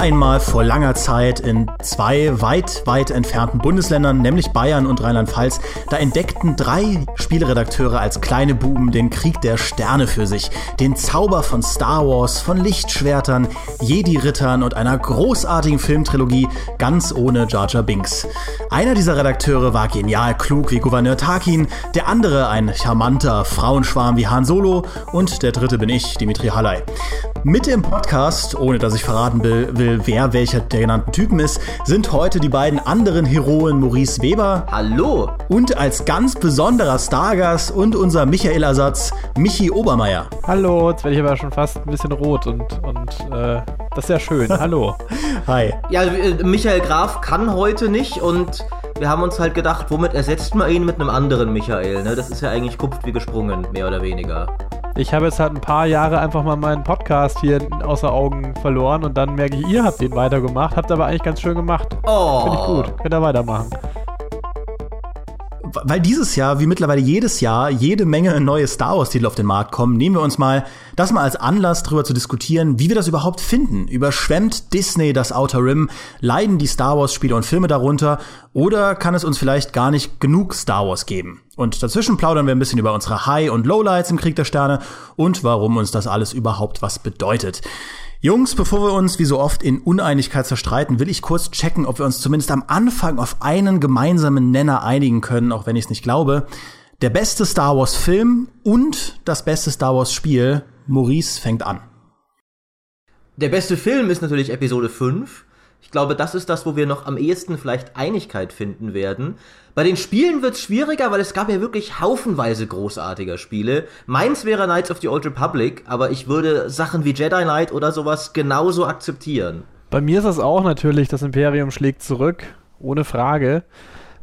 einmal vor langer Zeit in zwei weit, weit entfernten Bundesländern, nämlich Bayern und Rheinland-Pfalz, da entdeckten drei Spieleredakteure als kleine Buben den Krieg der Sterne für sich, den Zauber von Star Wars, von Lichtschwertern, Jedi-Rittern und einer großartigen Filmtrilogie, ganz ohne Jar Jar Binks. Einer dieser Redakteure war genial klug wie Gouverneur Tarkin, der andere ein charmanter Frauenschwarm wie Han Solo und der dritte bin ich, Dimitri Halley. Mit dem Podcast, ohne dass ich verraten will, will, wer welcher der genannten Typen ist, sind heute die beiden anderen Heroen Maurice Weber. Hallo! Und als ganz besonderer Stargast und unser Michael-Ersatz Michi Obermeier. Hallo, jetzt werde ich aber schon fast ein bisschen rot und, und äh, das ist ja schön. Hallo. Hi. Ja, äh, Michael Graf kann heute nicht und wir haben uns halt gedacht, womit ersetzt man ihn mit einem anderen Michael? Ne? Das ist ja eigentlich kupft wie gesprungen, mehr oder weniger. Ich habe jetzt halt ein paar Jahre einfach mal meinen Podcast hier außer Augen verloren und dann merke ich, ihr habt den weitergemacht, habt aber eigentlich ganz schön gemacht. Oh. Finde ich gut. Könnt ihr weitermachen. Weil dieses Jahr, wie mittlerweile jedes Jahr, jede Menge neue Star Wars-Titel auf den Markt kommen, nehmen wir uns mal das mal als Anlass, darüber zu diskutieren, wie wir das überhaupt finden. Überschwemmt Disney das Outer Rim? Leiden die Star Wars-Spiele und Filme darunter? Oder kann es uns vielleicht gar nicht genug Star Wars geben? Und dazwischen plaudern wir ein bisschen über unsere High- und Lowlights im Krieg der Sterne und warum uns das alles überhaupt was bedeutet. Jungs, bevor wir uns wie so oft in Uneinigkeit zerstreiten, will ich kurz checken, ob wir uns zumindest am Anfang auf einen gemeinsamen Nenner einigen können, auch wenn ich es nicht glaube. Der beste Star Wars Film und das beste Star Wars Spiel. Maurice fängt an. Der beste Film ist natürlich Episode 5. Ich glaube, das ist das, wo wir noch am ehesten vielleicht Einigkeit finden werden. Bei den Spielen wird es schwieriger, weil es gab ja wirklich haufenweise großartiger Spiele. Meins wäre Knights of the Old Republic, aber ich würde Sachen wie Jedi Knight oder sowas genauso akzeptieren. Bei mir ist das auch natürlich, das Imperium schlägt zurück, ohne Frage.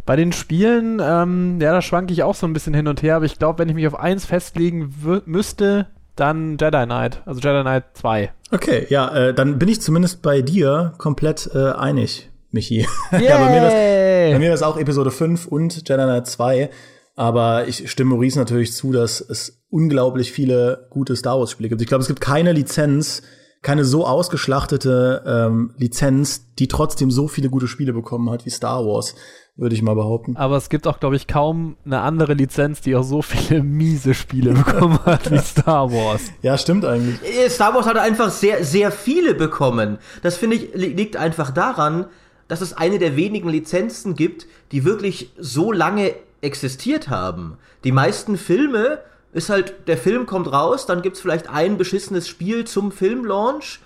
Bei den Spielen, ähm, ja, da schwanke ich auch so ein bisschen hin und her, aber ich glaube, wenn ich mich auf eins festlegen müsste, dann Jedi Knight, also Jedi Knight 2. Okay, ja, äh, dann bin ich zumindest bei dir komplett äh, einig, Michi. ja, bei mir, das, bei mir auch Episode 5 und Jedi Knight 2. Aber ich stimme Maurice natürlich zu, dass es unglaublich viele gute Star Wars-Spiele gibt. Ich glaube, es gibt keine Lizenz, keine so ausgeschlachtete ähm, Lizenz, die trotzdem so viele gute Spiele bekommen hat wie Star Wars würde ich mal behaupten. Aber es gibt auch, glaube ich, kaum eine andere Lizenz, die auch so viele miese Spiele bekommen hat wie Star Wars. Ja, stimmt eigentlich. Äh, Star Wars hat einfach sehr, sehr viele bekommen. Das finde ich, liegt einfach daran, dass es eine der wenigen Lizenzen gibt, die wirklich so lange existiert haben. Die meisten Filme ist halt, der Film kommt raus, dann gibt's vielleicht ein beschissenes Spiel zum Filmlaunch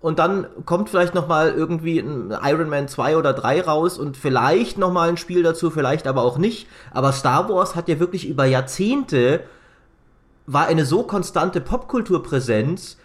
und dann kommt vielleicht noch mal irgendwie ein Iron Man 2 oder 3 raus und vielleicht noch mal ein Spiel dazu, vielleicht aber auch nicht. Aber Star Wars hat ja wirklich über Jahrzehnte war eine so konstante Popkulturpräsenz,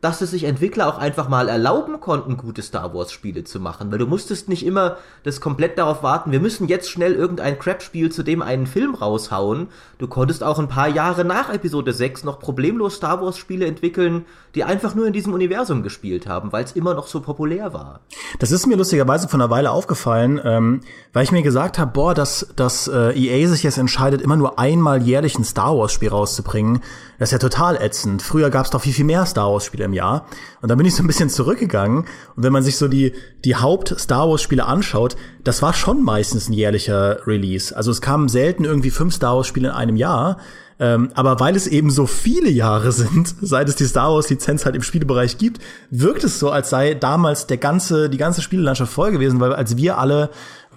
dass es sich Entwickler auch einfach mal erlauben konnten, gute Star Wars Spiele zu machen, weil du musstest nicht immer das komplett darauf warten, wir müssen jetzt schnell irgendein Crap-Spiel zu dem einen Film raushauen. Du konntest auch ein paar Jahre nach Episode 6 noch problemlos Star Wars Spiele entwickeln, die einfach nur in diesem Universum gespielt haben, weil es immer noch so populär war. Das ist mir lustigerweise von einer Weile aufgefallen, ähm, weil ich mir gesagt habe, boah, dass, dass äh, EA sich jetzt entscheidet, immer nur einmal jährlich ein Star Wars Spiel rauszubringen, das ist ja total ätzend. Früher gab es doch viel, viel mehr Star Wars Spiele im Jahr. Und dann bin ich so ein bisschen zurückgegangen. Und wenn man sich so die, die Haupt-Star Wars-Spiele anschaut, das war schon meistens ein jährlicher Release. Also es kamen selten irgendwie fünf Star Wars-Spiele in einem Jahr. Ähm, aber weil es eben so viele Jahre sind, seit es die Star Wars-Lizenz halt im Spielebereich gibt, wirkt es so, als sei damals der ganze, die ganze Spielelandschaft voll gewesen, weil als wir alle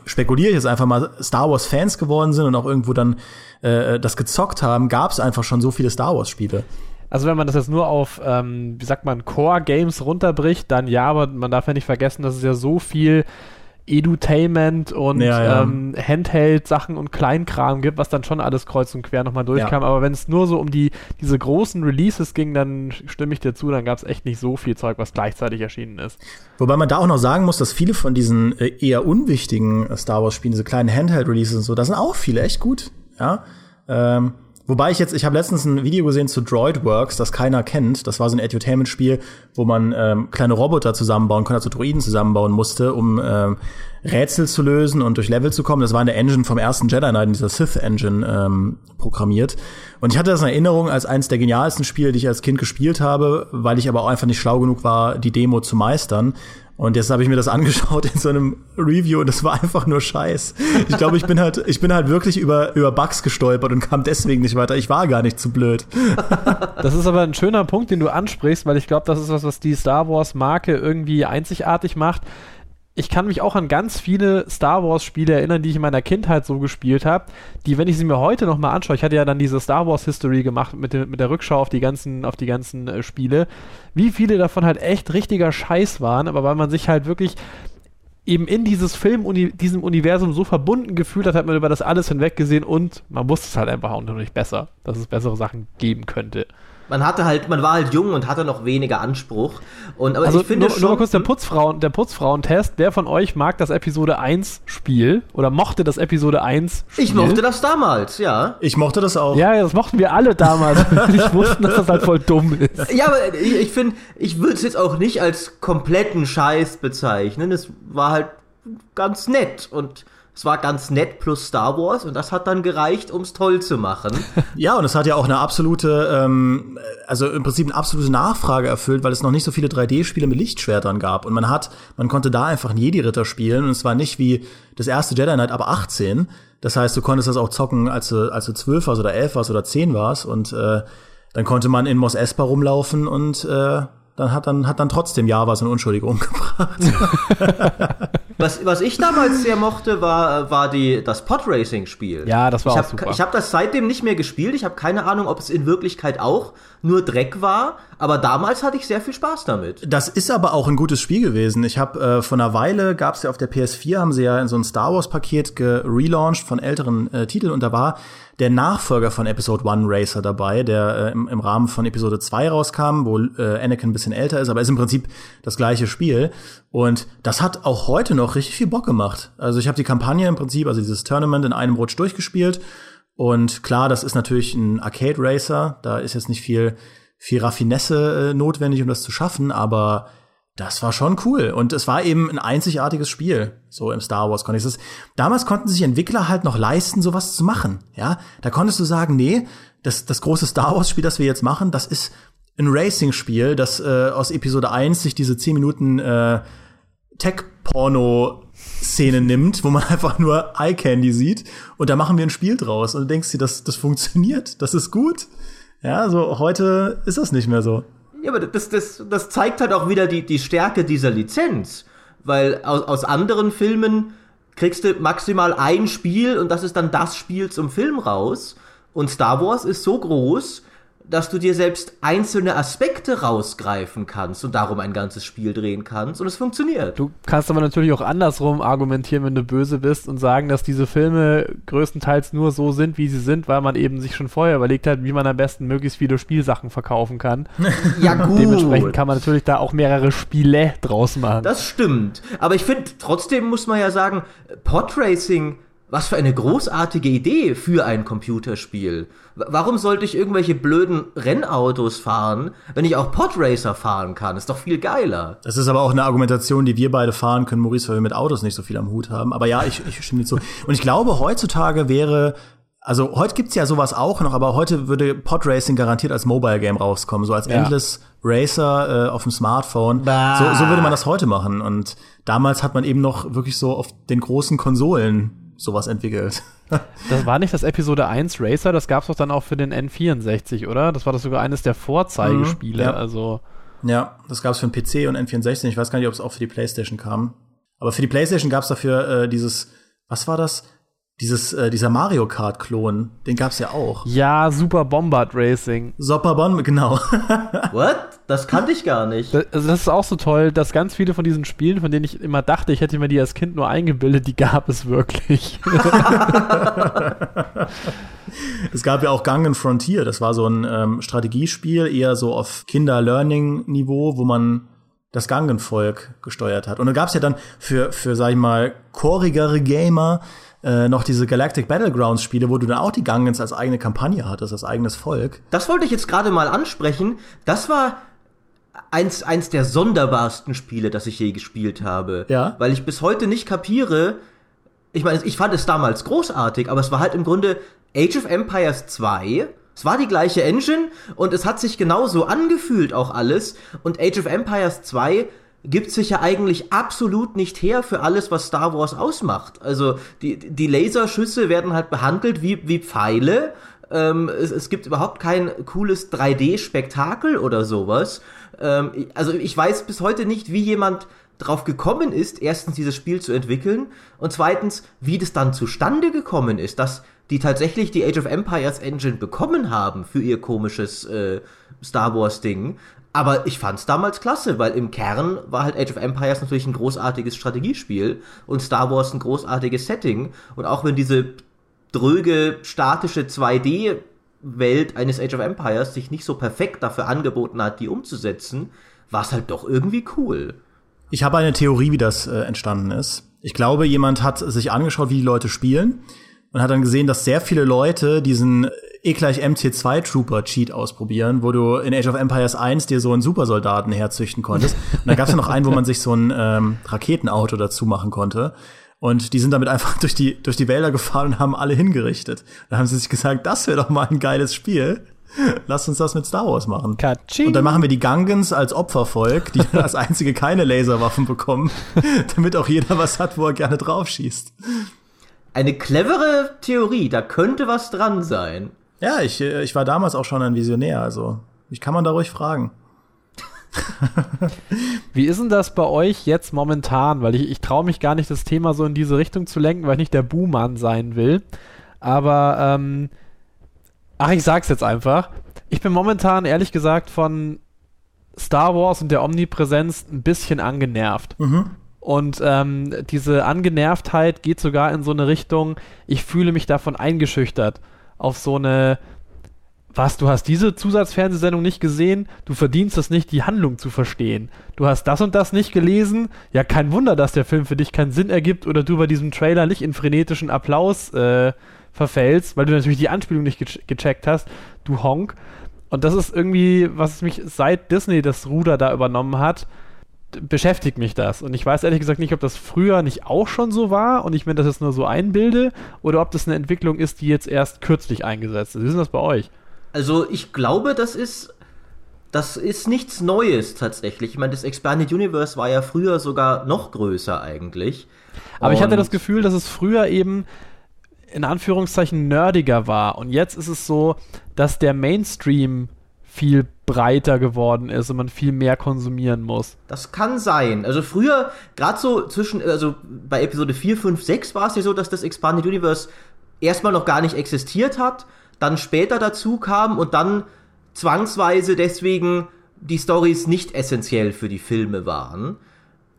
spekuliere ich jetzt einfach mal, Star Wars Fans geworden sind und auch irgendwo dann äh, das gezockt haben, gab es einfach schon so viele Star Wars Spiele. Also wenn man das jetzt nur auf, ähm, wie sagt man, Core-Games runterbricht, dann ja, aber man darf ja nicht vergessen, dass es ja so viel Edutainment und ja, ja. ähm, Handheld-Sachen und Kleinkram gibt, was dann schon alles kreuz und quer nochmal durchkam. Ja. Aber wenn es nur so um die, diese großen Releases ging, dann stimme ich dir zu, dann gab es echt nicht so viel Zeug, was gleichzeitig erschienen ist. Wobei man da auch noch sagen muss, dass viele von diesen äh, eher unwichtigen Star Wars-Spielen, diese kleinen Handheld-Releases und so, da sind auch viele echt gut. Ja. Ähm Wobei ich jetzt, ich habe letztens ein Video gesehen zu Droidworks, das keiner kennt. Das war so ein Edutainment-Spiel, wo man ähm, kleine Roboter zusammenbauen konnte, also Droiden zusammenbauen musste, um ähm, Rätsel zu lösen und durch Level zu kommen. Das war in der Engine vom ersten Jedi Knight, in dieser Sith-Engine ähm, programmiert. Und ich hatte das in Erinnerung als eines der genialsten Spiele, die ich als Kind gespielt habe, weil ich aber auch einfach nicht schlau genug war, die Demo zu meistern. Und jetzt habe ich mir das angeschaut in so einem Review und das war einfach nur Scheiß. Ich glaube, ich bin halt, ich bin halt wirklich über, über Bugs gestolpert und kam deswegen nicht weiter. Ich war gar nicht zu blöd. Das ist aber ein schöner Punkt, den du ansprichst, weil ich glaube, das ist was, was die Star Wars Marke irgendwie einzigartig macht ich kann mich auch an ganz viele Star Wars Spiele erinnern, die ich in meiner Kindheit so gespielt habe, die, wenn ich sie mir heute nochmal anschaue, ich hatte ja dann diese Star Wars History gemacht mit, de, mit der Rückschau auf die ganzen, auf die ganzen äh, Spiele, wie viele davon halt echt richtiger Scheiß waren, aber weil man sich halt wirklich eben in dieses Film, uni, diesem Universum so verbunden gefühlt hat, hat man über das alles hinweg gesehen und man wusste es halt einfach auch nicht besser, dass es bessere Sachen geben könnte man hatte halt, man war halt jung und hatte noch weniger Anspruch. Und aber also ich finde nur, schon, nur mal kurz der Putzfrauen, der Putzfrauentest. Wer von euch mag das Episode 1 Spiel oder mochte das Episode 1 Spiel? Ich mochte das damals, ja. Ich mochte das auch. Ja, das mochten wir alle damals. ich wusste, dass das halt voll dumm ist. Ja, aber ich, ich finde, ich würde es jetzt auch nicht als kompletten Scheiß bezeichnen. Es war halt ganz nett und es war ganz nett plus Star Wars und das hat dann gereicht, um es toll zu machen. Ja, und es hat ja auch eine absolute, ähm, also im Prinzip eine absolute Nachfrage erfüllt, weil es noch nicht so viele 3D-Spiele mit Lichtschwertern gab. Und man hat, man konnte da einfach einen Jedi-Ritter spielen und es war nicht wie das erste Jedi Knight aber 18. Das heißt, du konntest das auch zocken, als du, als du 12 warst oder 11 warst oder 10 warst und äh, dann konnte man in Mos Espa rumlaufen und äh, dann hat dann hat dann trotzdem Java so eine Unschuldige umgebracht. was, was ich damals sehr mochte, war, war die, das Podracing-Spiel. Ja, das war ich auch hab, super. Ich habe das seitdem nicht mehr gespielt. Ich habe keine Ahnung, ob es in Wirklichkeit auch nur Dreck war. Aber damals hatte ich sehr viel Spaß damit. Das ist aber auch ein gutes Spiel gewesen. Ich habe äh, vor einer Weile gab es ja auf der PS4 haben sie ja in so ein Star Wars Paket gelauncht von älteren äh, Titeln und da war der Nachfolger von Episode 1 Racer dabei, der äh, im, im, Rahmen von Episode 2 rauskam, wo äh, Anakin ein bisschen älter ist, aber ist im Prinzip das gleiche Spiel. Und das hat auch heute noch richtig viel Bock gemacht. Also ich habe die Kampagne im Prinzip, also dieses Tournament in einem Rutsch durchgespielt. Und klar, das ist natürlich ein Arcade Racer. Da ist jetzt nicht viel, viel Raffinesse äh, notwendig, um das zu schaffen, aber das war schon cool. Und es war eben ein einzigartiges Spiel, so im Star Wars Kontext. Damals konnten sich Entwickler halt noch leisten, sowas zu machen. Ja, da konntest du sagen, nee, das, das große Star Wars Spiel, das wir jetzt machen, das ist ein Racing-Spiel, das äh, aus Episode 1 sich diese 10 Minuten äh, Tech-Porno-Szene nimmt, wo man einfach nur Eye Candy sieht und da machen wir ein Spiel draus und du denkst dir, das, das funktioniert, das ist gut. Ja, so heute ist das nicht mehr so. Ja, aber das, das, das zeigt halt auch wieder die, die Stärke dieser Lizenz. Weil aus, aus anderen Filmen kriegst du maximal ein Spiel und das ist dann das Spiel zum Film raus. Und Star Wars ist so groß, dass du dir selbst einzelne Aspekte rausgreifen kannst und darum ein ganzes Spiel drehen kannst und es funktioniert. Du kannst aber natürlich auch andersrum argumentieren, wenn du böse bist und sagen, dass diese Filme größtenteils nur so sind, wie sie sind, weil man eben sich schon vorher überlegt hat, wie man am besten möglichst viele Spielsachen verkaufen kann. ja, gut. Dementsprechend kann man natürlich da auch mehrere Spiele draus machen. Das stimmt. Aber ich finde, trotzdem muss man ja sagen, Podracing was für eine großartige Idee für ein Computerspiel. Warum sollte ich irgendwelche blöden Rennautos fahren, wenn ich auch Podracer fahren kann? Ist doch viel geiler. Das ist aber auch eine Argumentation, die wir beide fahren können, Maurice, weil wir mit Autos nicht so viel am Hut haben. Aber ja, ich, ich stimme dir zu. Und ich glaube, heutzutage wäre also heute gibt's ja sowas auch noch, aber heute würde Podracing garantiert als Mobile Game rauskommen, so als ja. Endless Racer äh, auf dem Smartphone. So, so würde man das heute machen. Und damals hat man eben noch wirklich so auf den großen Konsolen sowas entwickelt. das war nicht das Episode 1 Racer, das gab es doch dann auch für den N64, oder? Das war das sogar eines der Vorzeigespiele. Mhm, ja. Also ja, das gab es für den PC und N64. Ich weiß gar nicht, ob es auch für die PlayStation kam. Aber für die PlayStation gab es dafür äh, dieses, was war das? Dieses, äh, dieser Mario Kart-Klon, den gab's ja auch. Ja, Super Bombard Racing. Super Bombard, genau. What? Das kannte ich gar nicht. Das, also das, ist auch so toll, dass ganz viele von diesen Spielen, von denen ich immer dachte, ich hätte mir die als Kind nur eingebildet, die gab es wirklich. es gab ja auch Gangen Frontier, das war so ein ähm, Strategiespiel, eher so auf Kinder-Learning-Niveau, wo man das Gangenvolk gesteuert hat. Und dann gab's ja dann für, für, sag ich mal, chorigere Gamer äh, noch diese Galactic Battlegrounds Spiele, wo du dann auch die Gangens als eigene Kampagne hattest, als eigenes Volk. Das wollte ich jetzt gerade mal ansprechen. Das war eins, eins der sonderbarsten Spiele, das ich je gespielt habe. Ja. Weil ich bis heute nicht kapiere, ich meine, ich fand es damals großartig, aber es war halt im Grunde Age of Empires 2. Es war die gleiche Engine und es hat sich genauso angefühlt auch alles. Und Age of Empires 2 gibt sich ja eigentlich absolut nicht her für alles, was Star Wars ausmacht. Also die, die Laserschüsse werden halt behandelt wie, wie Pfeile. Ähm, es, es gibt überhaupt kein cooles 3D-Spektakel oder sowas. Ähm, also ich weiß bis heute nicht, wie jemand drauf gekommen ist, erstens dieses Spiel zu entwickeln und zweitens, wie das dann zustande gekommen ist, dass die tatsächlich die Age of Empires Engine bekommen haben für ihr komisches äh, Star Wars Ding. Aber ich fand's damals klasse, weil im Kern war halt Age of Empires natürlich ein großartiges Strategiespiel und Star Wars ein großartiges Setting. Und auch wenn diese dröge, statische 2D Welt eines Age of Empires sich nicht so perfekt dafür angeboten hat, die umzusetzen, war es halt doch irgendwie cool. Ich habe eine Theorie, wie das äh, entstanden ist. Ich glaube, jemand hat sich angeschaut, wie die Leute spielen und hat dann gesehen, dass sehr viele Leute diesen E gleich MC2 Trooper Cheat ausprobieren, wo du in Age of Empires 1 dir so einen Supersoldaten herzüchten konntest. Und da gab es ja noch einen, wo man sich so ein ähm, Raketenauto dazu machen konnte. Und die sind damit einfach durch die, durch die Wälder gefahren und haben alle hingerichtet. Da haben sie sich gesagt, das wäre doch mal ein geiles Spiel. Lass uns das mit Star Wars machen. Katsching. Und dann machen wir die Gungans als Opfervolk, die als einzige keine Laserwaffen bekommen, damit auch jeder was hat, wo er gerne drauf schießt. Eine clevere Theorie, da könnte was dran sein. Ja, ich, äh, ich war damals auch schon ein Visionär, also ich kann man da ruhig fragen. Wie ist denn das bei euch jetzt momentan? Weil ich, ich traue mich gar nicht, das Thema so in diese Richtung zu lenken, weil ich nicht der Buhmann sein will. Aber, ähm, ach, ich sag's jetzt einfach. Ich bin momentan, ehrlich gesagt, von Star Wars und der Omnipräsenz ein bisschen angenervt. Mhm. Und ähm, diese Angenervtheit geht sogar in so eine Richtung, ich fühle mich davon eingeschüchtert auf so eine, was, du hast diese Zusatzfernsehsendung nicht gesehen, du verdienst es nicht, die Handlung zu verstehen. Du hast das und das nicht gelesen, ja, kein Wunder, dass der Film für dich keinen Sinn ergibt oder du bei diesem Trailer nicht in frenetischen Applaus äh, verfällst, weil du natürlich die Anspielung nicht ge gecheckt hast, du Honk. Und das ist irgendwie, was mich seit Disney das Ruder da übernommen hat, beschäftigt mich das. Und ich weiß ehrlich gesagt nicht, ob das früher nicht auch schon so war und ich mir das jetzt nur so einbilde oder ob das eine Entwicklung ist, die jetzt erst kürzlich eingesetzt ist. Wie ist das bei euch? Also ich glaube, das ist das ist nichts Neues tatsächlich. Ich meine, das Expanded Universe war ja früher sogar noch größer eigentlich. Aber und ich hatte das Gefühl, dass es früher eben in Anführungszeichen nerdiger war. Und jetzt ist es so, dass der Mainstream viel breiter geworden ist und man viel mehr konsumieren muss. Das kann sein. Also früher, gerade so zwischen, also bei Episode 4, 5, 6 war es ja so, dass das Expanded Universe erstmal noch gar nicht existiert hat, dann später dazu kam und dann zwangsweise deswegen die Stories nicht essentiell für die Filme waren.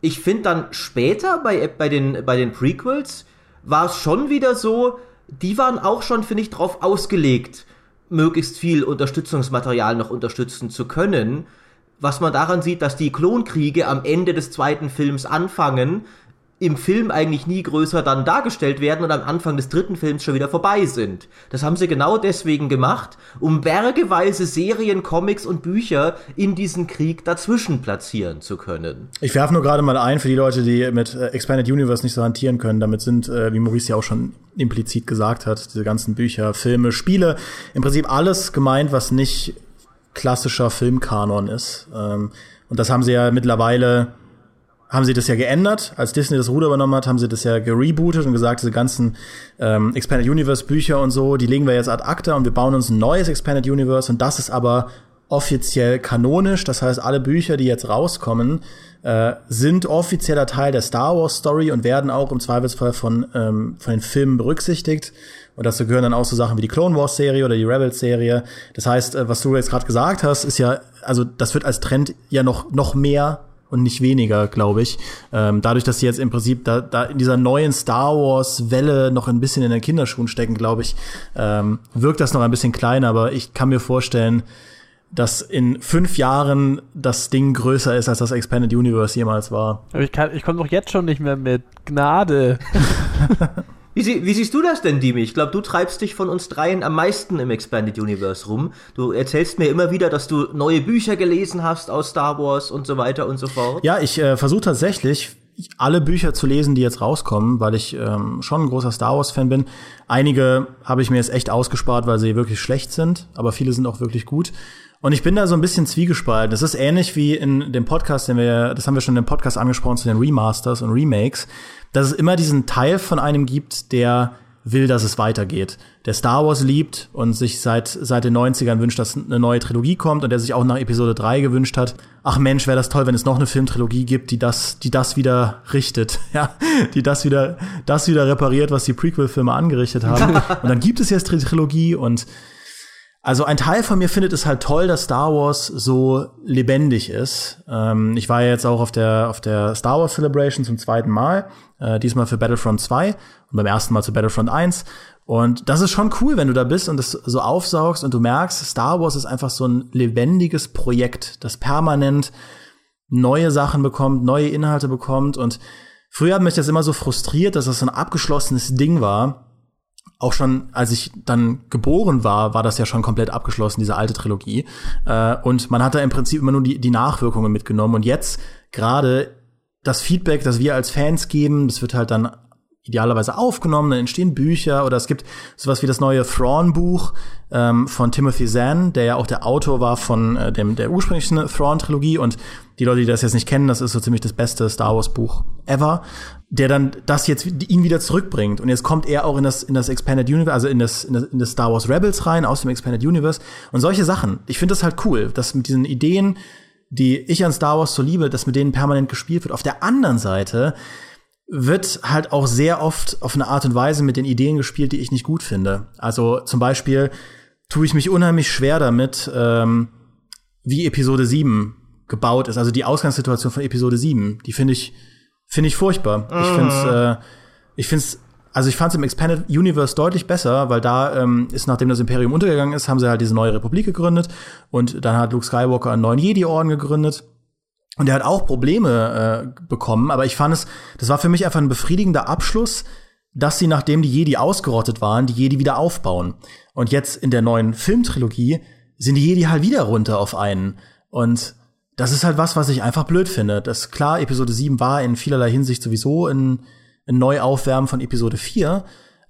Ich finde dann später bei, bei, den, bei den Prequels war es schon wieder so, die waren auch schon, finde ich, drauf ausgelegt, möglichst viel Unterstützungsmaterial noch unterstützen zu können. Was man daran sieht, dass die Klonkriege am Ende des zweiten Films anfangen, im Film eigentlich nie größer dann dargestellt werden und am Anfang des dritten Films schon wieder vorbei sind. Das haben sie genau deswegen gemacht, um bergeweise Serien, Comics und Bücher in diesen Krieg dazwischen platzieren zu können. Ich werfe nur gerade mal ein für die Leute, die mit äh, Expanded Universe nicht so hantieren können. Damit sind, äh, wie Maurice ja auch schon implizit gesagt hat, diese ganzen Bücher, Filme, Spiele, im Prinzip alles gemeint, was nicht klassischer Filmkanon ist. Ähm, und das haben sie ja mittlerweile haben sie das ja geändert. Als Disney das Ruder übernommen hat, haben sie das ja gerebootet und gesagt, diese ganzen ähm, Expanded Universe Bücher und so, die legen wir jetzt ad acta und wir bauen uns ein neues Expanded Universe und das ist aber offiziell kanonisch. Das heißt, alle Bücher, die jetzt rauskommen, äh, sind offizieller Teil der Star Wars Story und werden auch im Zweifelsfall von, ähm, von den Filmen berücksichtigt. Und dazu gehören dann auch so Sachen wie die Clone Wars Serie oder die Rebels Serie. Das heißt, äh, was du jetzt gerade gesagt hast, ist ja, also das wird als Trend ja noch, noch mehr und nicht weniger, glaube ich. Ähm, dadurch, dass sie jetzt im Prinzip da, da in dieser neuen Star Wars Welle noch ein bisschen in den Kinderschuhen stecken, glaube ich, ähm, wirkt das noch ein bisschen kleiner. Aber ich kann mir vorstellen, dass in fünf Jahren das Ding größer ist, als das Expanded Universe jemals war. Aber ich, kann, ich komme doch jetzt schon nicht mehr mit. Gnade. Wie, sie, wie, siehst du das denn, Dimi? Ich glaube, du treibst dich von uns dreien am meisten im Expanded Universe rum. Du erzählst mir immer wieder, dass du neue Bücher gelesen hast aus Star Wars und so weiter und so fort. Ja, ich äh, versuche tatsächlich alle Bücher zu lesen, die jetzt rauskommen, weil ich ähm, schon ein großer Star Wars-Fan bin. Einige habe ich mir jetzt echt ausgespart, weil sie wirklich schlecht sind, aber viele sind auch wirklich gut. Und ich bin da so ein bisschen zwiegespalten. Das ist ähnlich wie in dem Podcast, den wir, das haben wir schon im Podcast angesprochen zu den Remasters und Remakes, dass es immer diesen Teil von einem gibt, der will, dass es weitergeht. Der Star Wars liebt und sich seit, seit den 90ern wünscht, dass eine neue Trilogie kommt und der sich auch nach Episode 3 gewünscht hat. Ach Mensch, wäre das toll, wenn es noch eine Filmtrilogie gibt, die das, die das wieder richtet, ja, die das wieder, das wieder repariert, was die Prequel-Filme angerichtet haben. und dann gibt es jetzt die Trilogie und also ein Teil von mir findet es halt toll, dass Star Wars so lebendig ist. Ähm, ich war ja jetzt auch auf der, auf der Star Wars Celebration zum zweiten Mal, äh, diesmal für Battlefront 2 und beim ersten Mal zu Battlefront 1. Und das ist schon cool, wenn du da bist und das so aufsaugst und du merkst, Star Wars ist einfach so ein lebendiges Projekt, das permanent neue Sachen bekommt, neue Inhalte bekommt. Und früher hat mich das immer so frustriert, dass das so ein abgeschlossenes Ding war auch schon, als ich dann geboren war, war das ja schon komplett abgeschlossen, diese alte Trilogie. Äh, und man hat da im Prinzip immer nur die, die Nachwirkungen mitgenommen. Und jetzt gerade das Feedback, das wir als Fans geben, das wird halt dann idealerweise aufgenommen, dann entstehen Bücher oder es gibt sowas wie das neue Thrawn-Buch ähm, von Timothy Zahn, der ja auch der Autor war von äh, dem der ursprünglichen Thrawn-Trilogie und die Leute, die das jetzt nicht kennen, das ist so ziemlich das beste Star Wars-Buch ever, der dann das jetzt ihn wieder zurückbringt und jetzt kommt er auch in das in das Expanded Universe, also in das in das, in das Star Wars Rebels rein aus dem Expanded Universe und solche Sachen. Ich finde das halt cool, dass mit diesen Ideen, die ich an Star Wars so liebe, dass mit denen permanent gespielt wird. Auf der anderen Seite wird halt auch sehr oft auf eine Art und Weise mit den Ideen gespielt, die ich nicht gut finde. Also zum Beispiel tue ich mich unheimlich schwer damit, ähm, wie Episode 7 gebaut ist. Also die Ausgangssituation von Episode 7, die finde ich, finde ich furchtbar. Mhm. Ich finde äh, ich finde also ich fand es im Expanded Universe deutlich besser, weil da ähm, ist, nachdem das Imperium untergegangen ist, haben sie halt diese neue Republik gegründet und dann hat Luke Skywalker einen neuen Jedi-Orden gegründet und er hat auch Probleme äh, bekommen, aber ich fand es, das war für mich einfach ein befriedigender Abschluss, dass sie, nachdem die Jedi ausgerottet waren, die Jedi wieder aufbauen. Und jetzt in der neuen Filmtrilogie sind die Jedi halt wieder runter auf einen. Und das ist halt was, was ich einfach blöd finde. Das klar, Episode 7 war in vielerlei Hinsicht sowieso ein, ein Neuaufwärmen von Episode 4.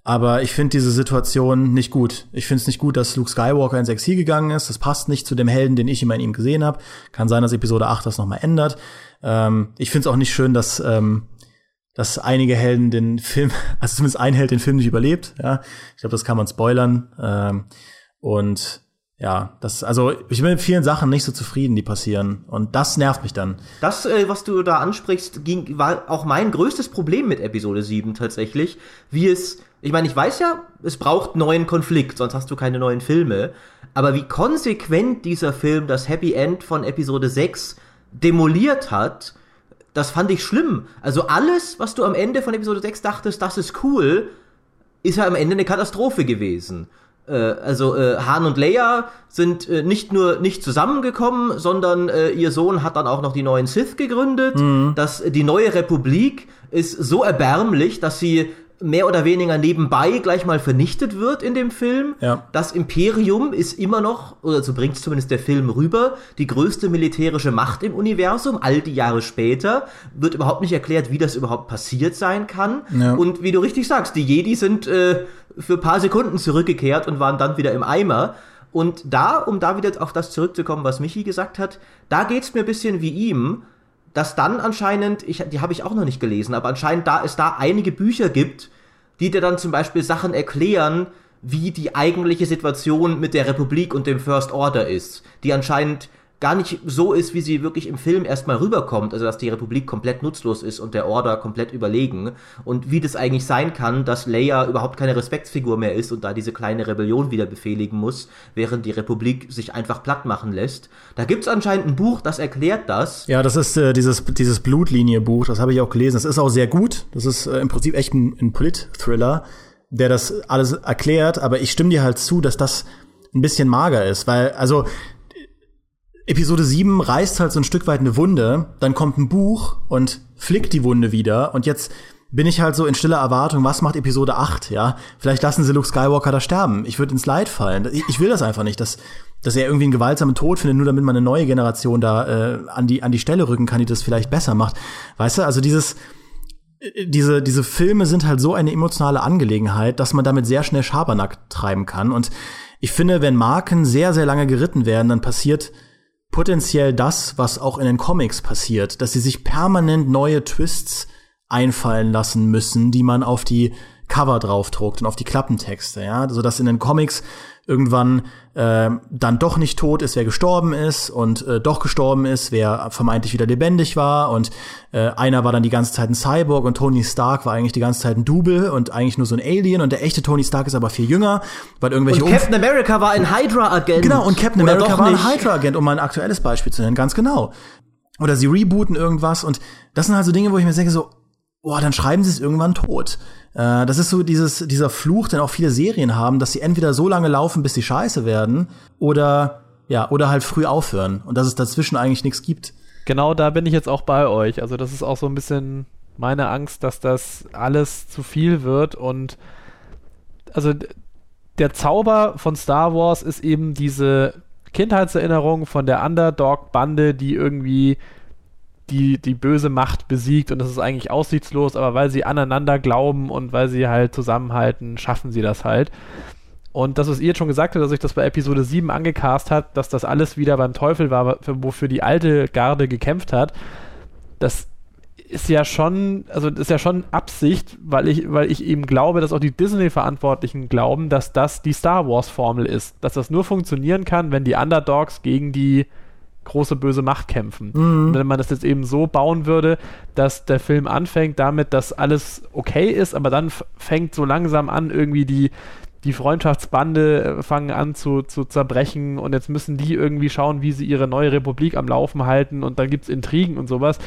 Aber ich finde diese Situation nicht gut. Ich finde es nicht gut, dass Luke Skywalker ins Exil gegangen ist. Das passt nicht zu dem Helden, den ich immer in ihm gesehen habe. Kann sein, dass Episode 8 das nochmal ändert. Ähm, ich finde es auch nicht schön, dass, ähm, dass einige Helden den Film, also zumindest ein Held den Film nicht überlebt. Ja, Ich glaube, das kann man spoilern. Ähm, und ja, das, also ich bin mit vielen Sachen nicht so zufrieden, die passieren. Und das nervt mich dann. Das, äh, was du da ansprichst, ging, war auch mein größtes Problem mit Episode 7 tatsächlich. Wie es, ich meine, ich weiß ja, es braucht neuen Konflikt, sonst hast du keine neuen Filme. Aber wie konsequent dieser Film das Happy End von Episode 6 demoliert hat, das fand ich schlimm. Also alles, was du am Ende von Episode 6 dachtest, das ist cool, ist ja am Ende eine Katastrophe gewesen. Äh, also äh, Han und Leia sind äh, nicht nur nicht zusammengekommen, sondern äh, ihr Sohn hat dann auch noch die neuen Sith gegründet. Mhm. Das, die neue Republik ist so erbärmlich, dass sie mehr oder weniger nebenbei gleich mal vernichtet wird in dem Film. Ja. Das Imperium ist immer noch, oder so bringt zumindest der Film rüber, die größte militärische Macht im Universum, all die Jahre später. Wird überhaupt nicht erklärt, wie das überhaupt passiert sein kann. Ja. Und wie du richtig sagst, die Jedi sind äh, für paar Sekunden zurückgekehrt und waren dann wieder im Eimer. Und da, um da wieder auf das zurückzukommen, was Michi gesagt hat, da geht's mir ein bisschen wie ihm, dass dann anscheinend, ich, die habe ich auch noch nicht gelesen, aber anscheinend da es da einige Bücher gibt, die dir dann zum Beispiel Sachen erklären, wie die eigentliche Situation mit der Republik und dem First Order ist, die anscheinend gar nicht so ist, wie sie wirklich im Film erstmal rüberkommt, also dass die Republik komplett nutzlos ist und der Order komplett überlegen und wie das eigentlich sein kann, dass Leia überhaupt keine Respektsfigur mehr ist und da diese kleine Rebellion wieder befehligen muss, während die Republik sich einfach platt machen lässt. Da gibt's anscheinend ein Buch, das erklärt das. Ja, das ist äh, dieses, dieses Blutlinie-Buch, das habe ich auch gelesen. Das ist auch sehr gut. Das ist äh, im Prinzip echt ein, ein Polit-Thriller, der das alles erklärt, aber ich stimme dir halt zu, dass das ein bisschen mager ist, weil, also Episode 7 reißt halt so ein Stück weit eine Wunde, dann kommt ein Buch und flickt die Wunde wieder und jetzt bin ich halt so in stiller Erwartung, was macht Episode 8, ja? Vielleicht lassen sie Luke Skywalker da sterben. Ich würde ins Leid fallen. Ich, will das einfach nicht, dass, dass er irgendwie einen gewaltsamen Tod findet, nur damit man eine neue Generation da äh, an, die, an die Stelle rücken kann, die das vielleicht besser macht. Weißt du, also dieses, äh, diese, diese Filme sind halt so eine emotionale Angelegenheit, dass man damit sehr schnell Schabernack treiben kann. Und ich finde, wenn Marken sehr, sehr lange geritten werden, dann passiert potenziell das, was auch in den Comics passiert, dass sie sich permanent neue Twists einfallen lassen müssen, die man auf die Cover draufdruckt und auf die Klappentexte, ja, so dass in den Comics irgendwann äh, dann doch nicht tot ist, wer gestorben ist und äh, doch gestorben ist, wer vermeintlich wieder lebendig war und äh, einer war dann die ganze Zeit ein Cyborg und Tony Stark war eigentlich die ganze Zeit ein Double und eigentlich nur so ein Alien und der echte Tony Stark ist aber viel jünger, weil irgendwelche und Captain America war ein Hydra-Agent. Genau, und Captain America war ein Hydra-Agent, um mal ein aktuelles Beispiel zu nennen, ganz genau. Oder sie rebooten irgendwas und das sind halt so Dinge, wo ich mir denke so, boah, dann schreiben sie es irgendwann tot. Äh, das ist so dieses, dieser Fluch, den auch viele Serien haben, dass sie entweder so lange laufen, bis sie scheiße werden, oder ja, oder halt früh aufhören und dass es dazwischen eigentlich nichts gibt. Genau da bin ich jetzt auch bei euch. Also das ist auch so ein bisschen meine Angst, dass das alles zu viel wird und also der Zauber von Star Wars ist eben diese Kindheitserinnerung von der Underdog-Bande, die irgendwie die, die böse Macht besiegt und das ist eigentlich aussichtslos, aber weil sie aneinander glauben und weil sie halt zusammenhalten, schaffen sie das halt. Und das, was ihr jetzt schon gesagt habt, dass sich das bei Episode 7 angecast hat, dass das alles wieder beim Teufel war, wofür die alte Garde gekämpft hat, das ist ja schon, also ist ja schon Absicht, weil ich, weil ich eben glaube, dass auch die Disney-Verantwortlichen glauben, dass das die Star Wars-Formel ist. Dass das nur funktionieren kann, wenn die Underdogs gegen die große böse Macht kämpfen. Mhm. Und wenn man das jetzt eben so bauen würde, dass der Film anfängt damit, dass alles okay ist, aber dann fängt so langsam an, irgendwie die, die Freundschaftsbande äh, fangen an zu, zu zerbrechen und jetzt müssen die irgendwie schauen, wie sie ihre neue Republik am Laufen halten und dann gibt es Intrigen und sowas.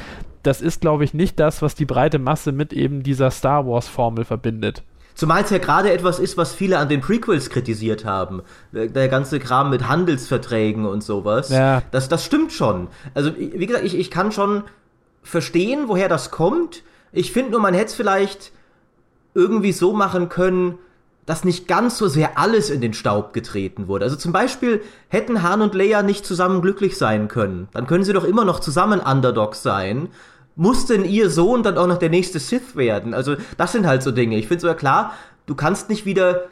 Das ist, glaube ich, nicht das, was die breite Masse mit eben dieser Star Wars-Formel verbindet. Zumal es ja gerade etwas ist, was viele an den Prequels kritisiert haben. Der ganze Kram mit Handelsverträgen und sowas. Ja. Das, das stimmt schon. Also, wie gesagt, ich, ich kann schon verstehen, woher das kommt. Ich finde nur, man hätte es vielleicht irgendwie so machen können, dass nicht ganz so sehr alles in den Staub getreten wurde. Also zum Beispiel hätten Han und Leia nicht zusammen glücklich sein können. Dann können sie doch immer noch zusammen Underdogs sein muss denn ihr Sohn dann auch noch der nächste Sith werden? Also, das sind halt so Dinge. Ich finde so ja klar, du kannst nicht wieder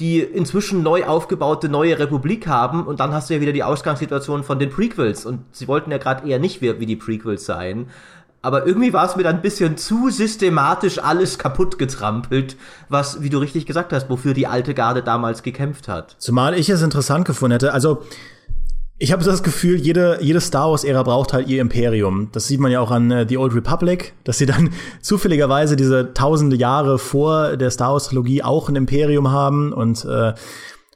die inzwischen neu aufgebaute neue Republik haben und dann hast du ja wieder die Ausgangssituation von den Prequels und sie wollten ja gerade eher nicht wie, wie die Prequels sein. Aber irgendwie war es mir dann ein bisschen zu systematisch alles kaputt getrampelt, was, wie du richtig gesagt hast, wofür die alte Garde damals gekämpft hat. Zumal ich es interessant gefunden hätte, also ich habe das Gefühl, jede, jede Star Wars-Ära braucht halt ihr Imperium. Das sieht man ja auch an äh, The Old Republic, dass sie dann zufälligerweise diese tausende Jahre vor der Star Wars-Trilogie auch ein Imperium haben und äh,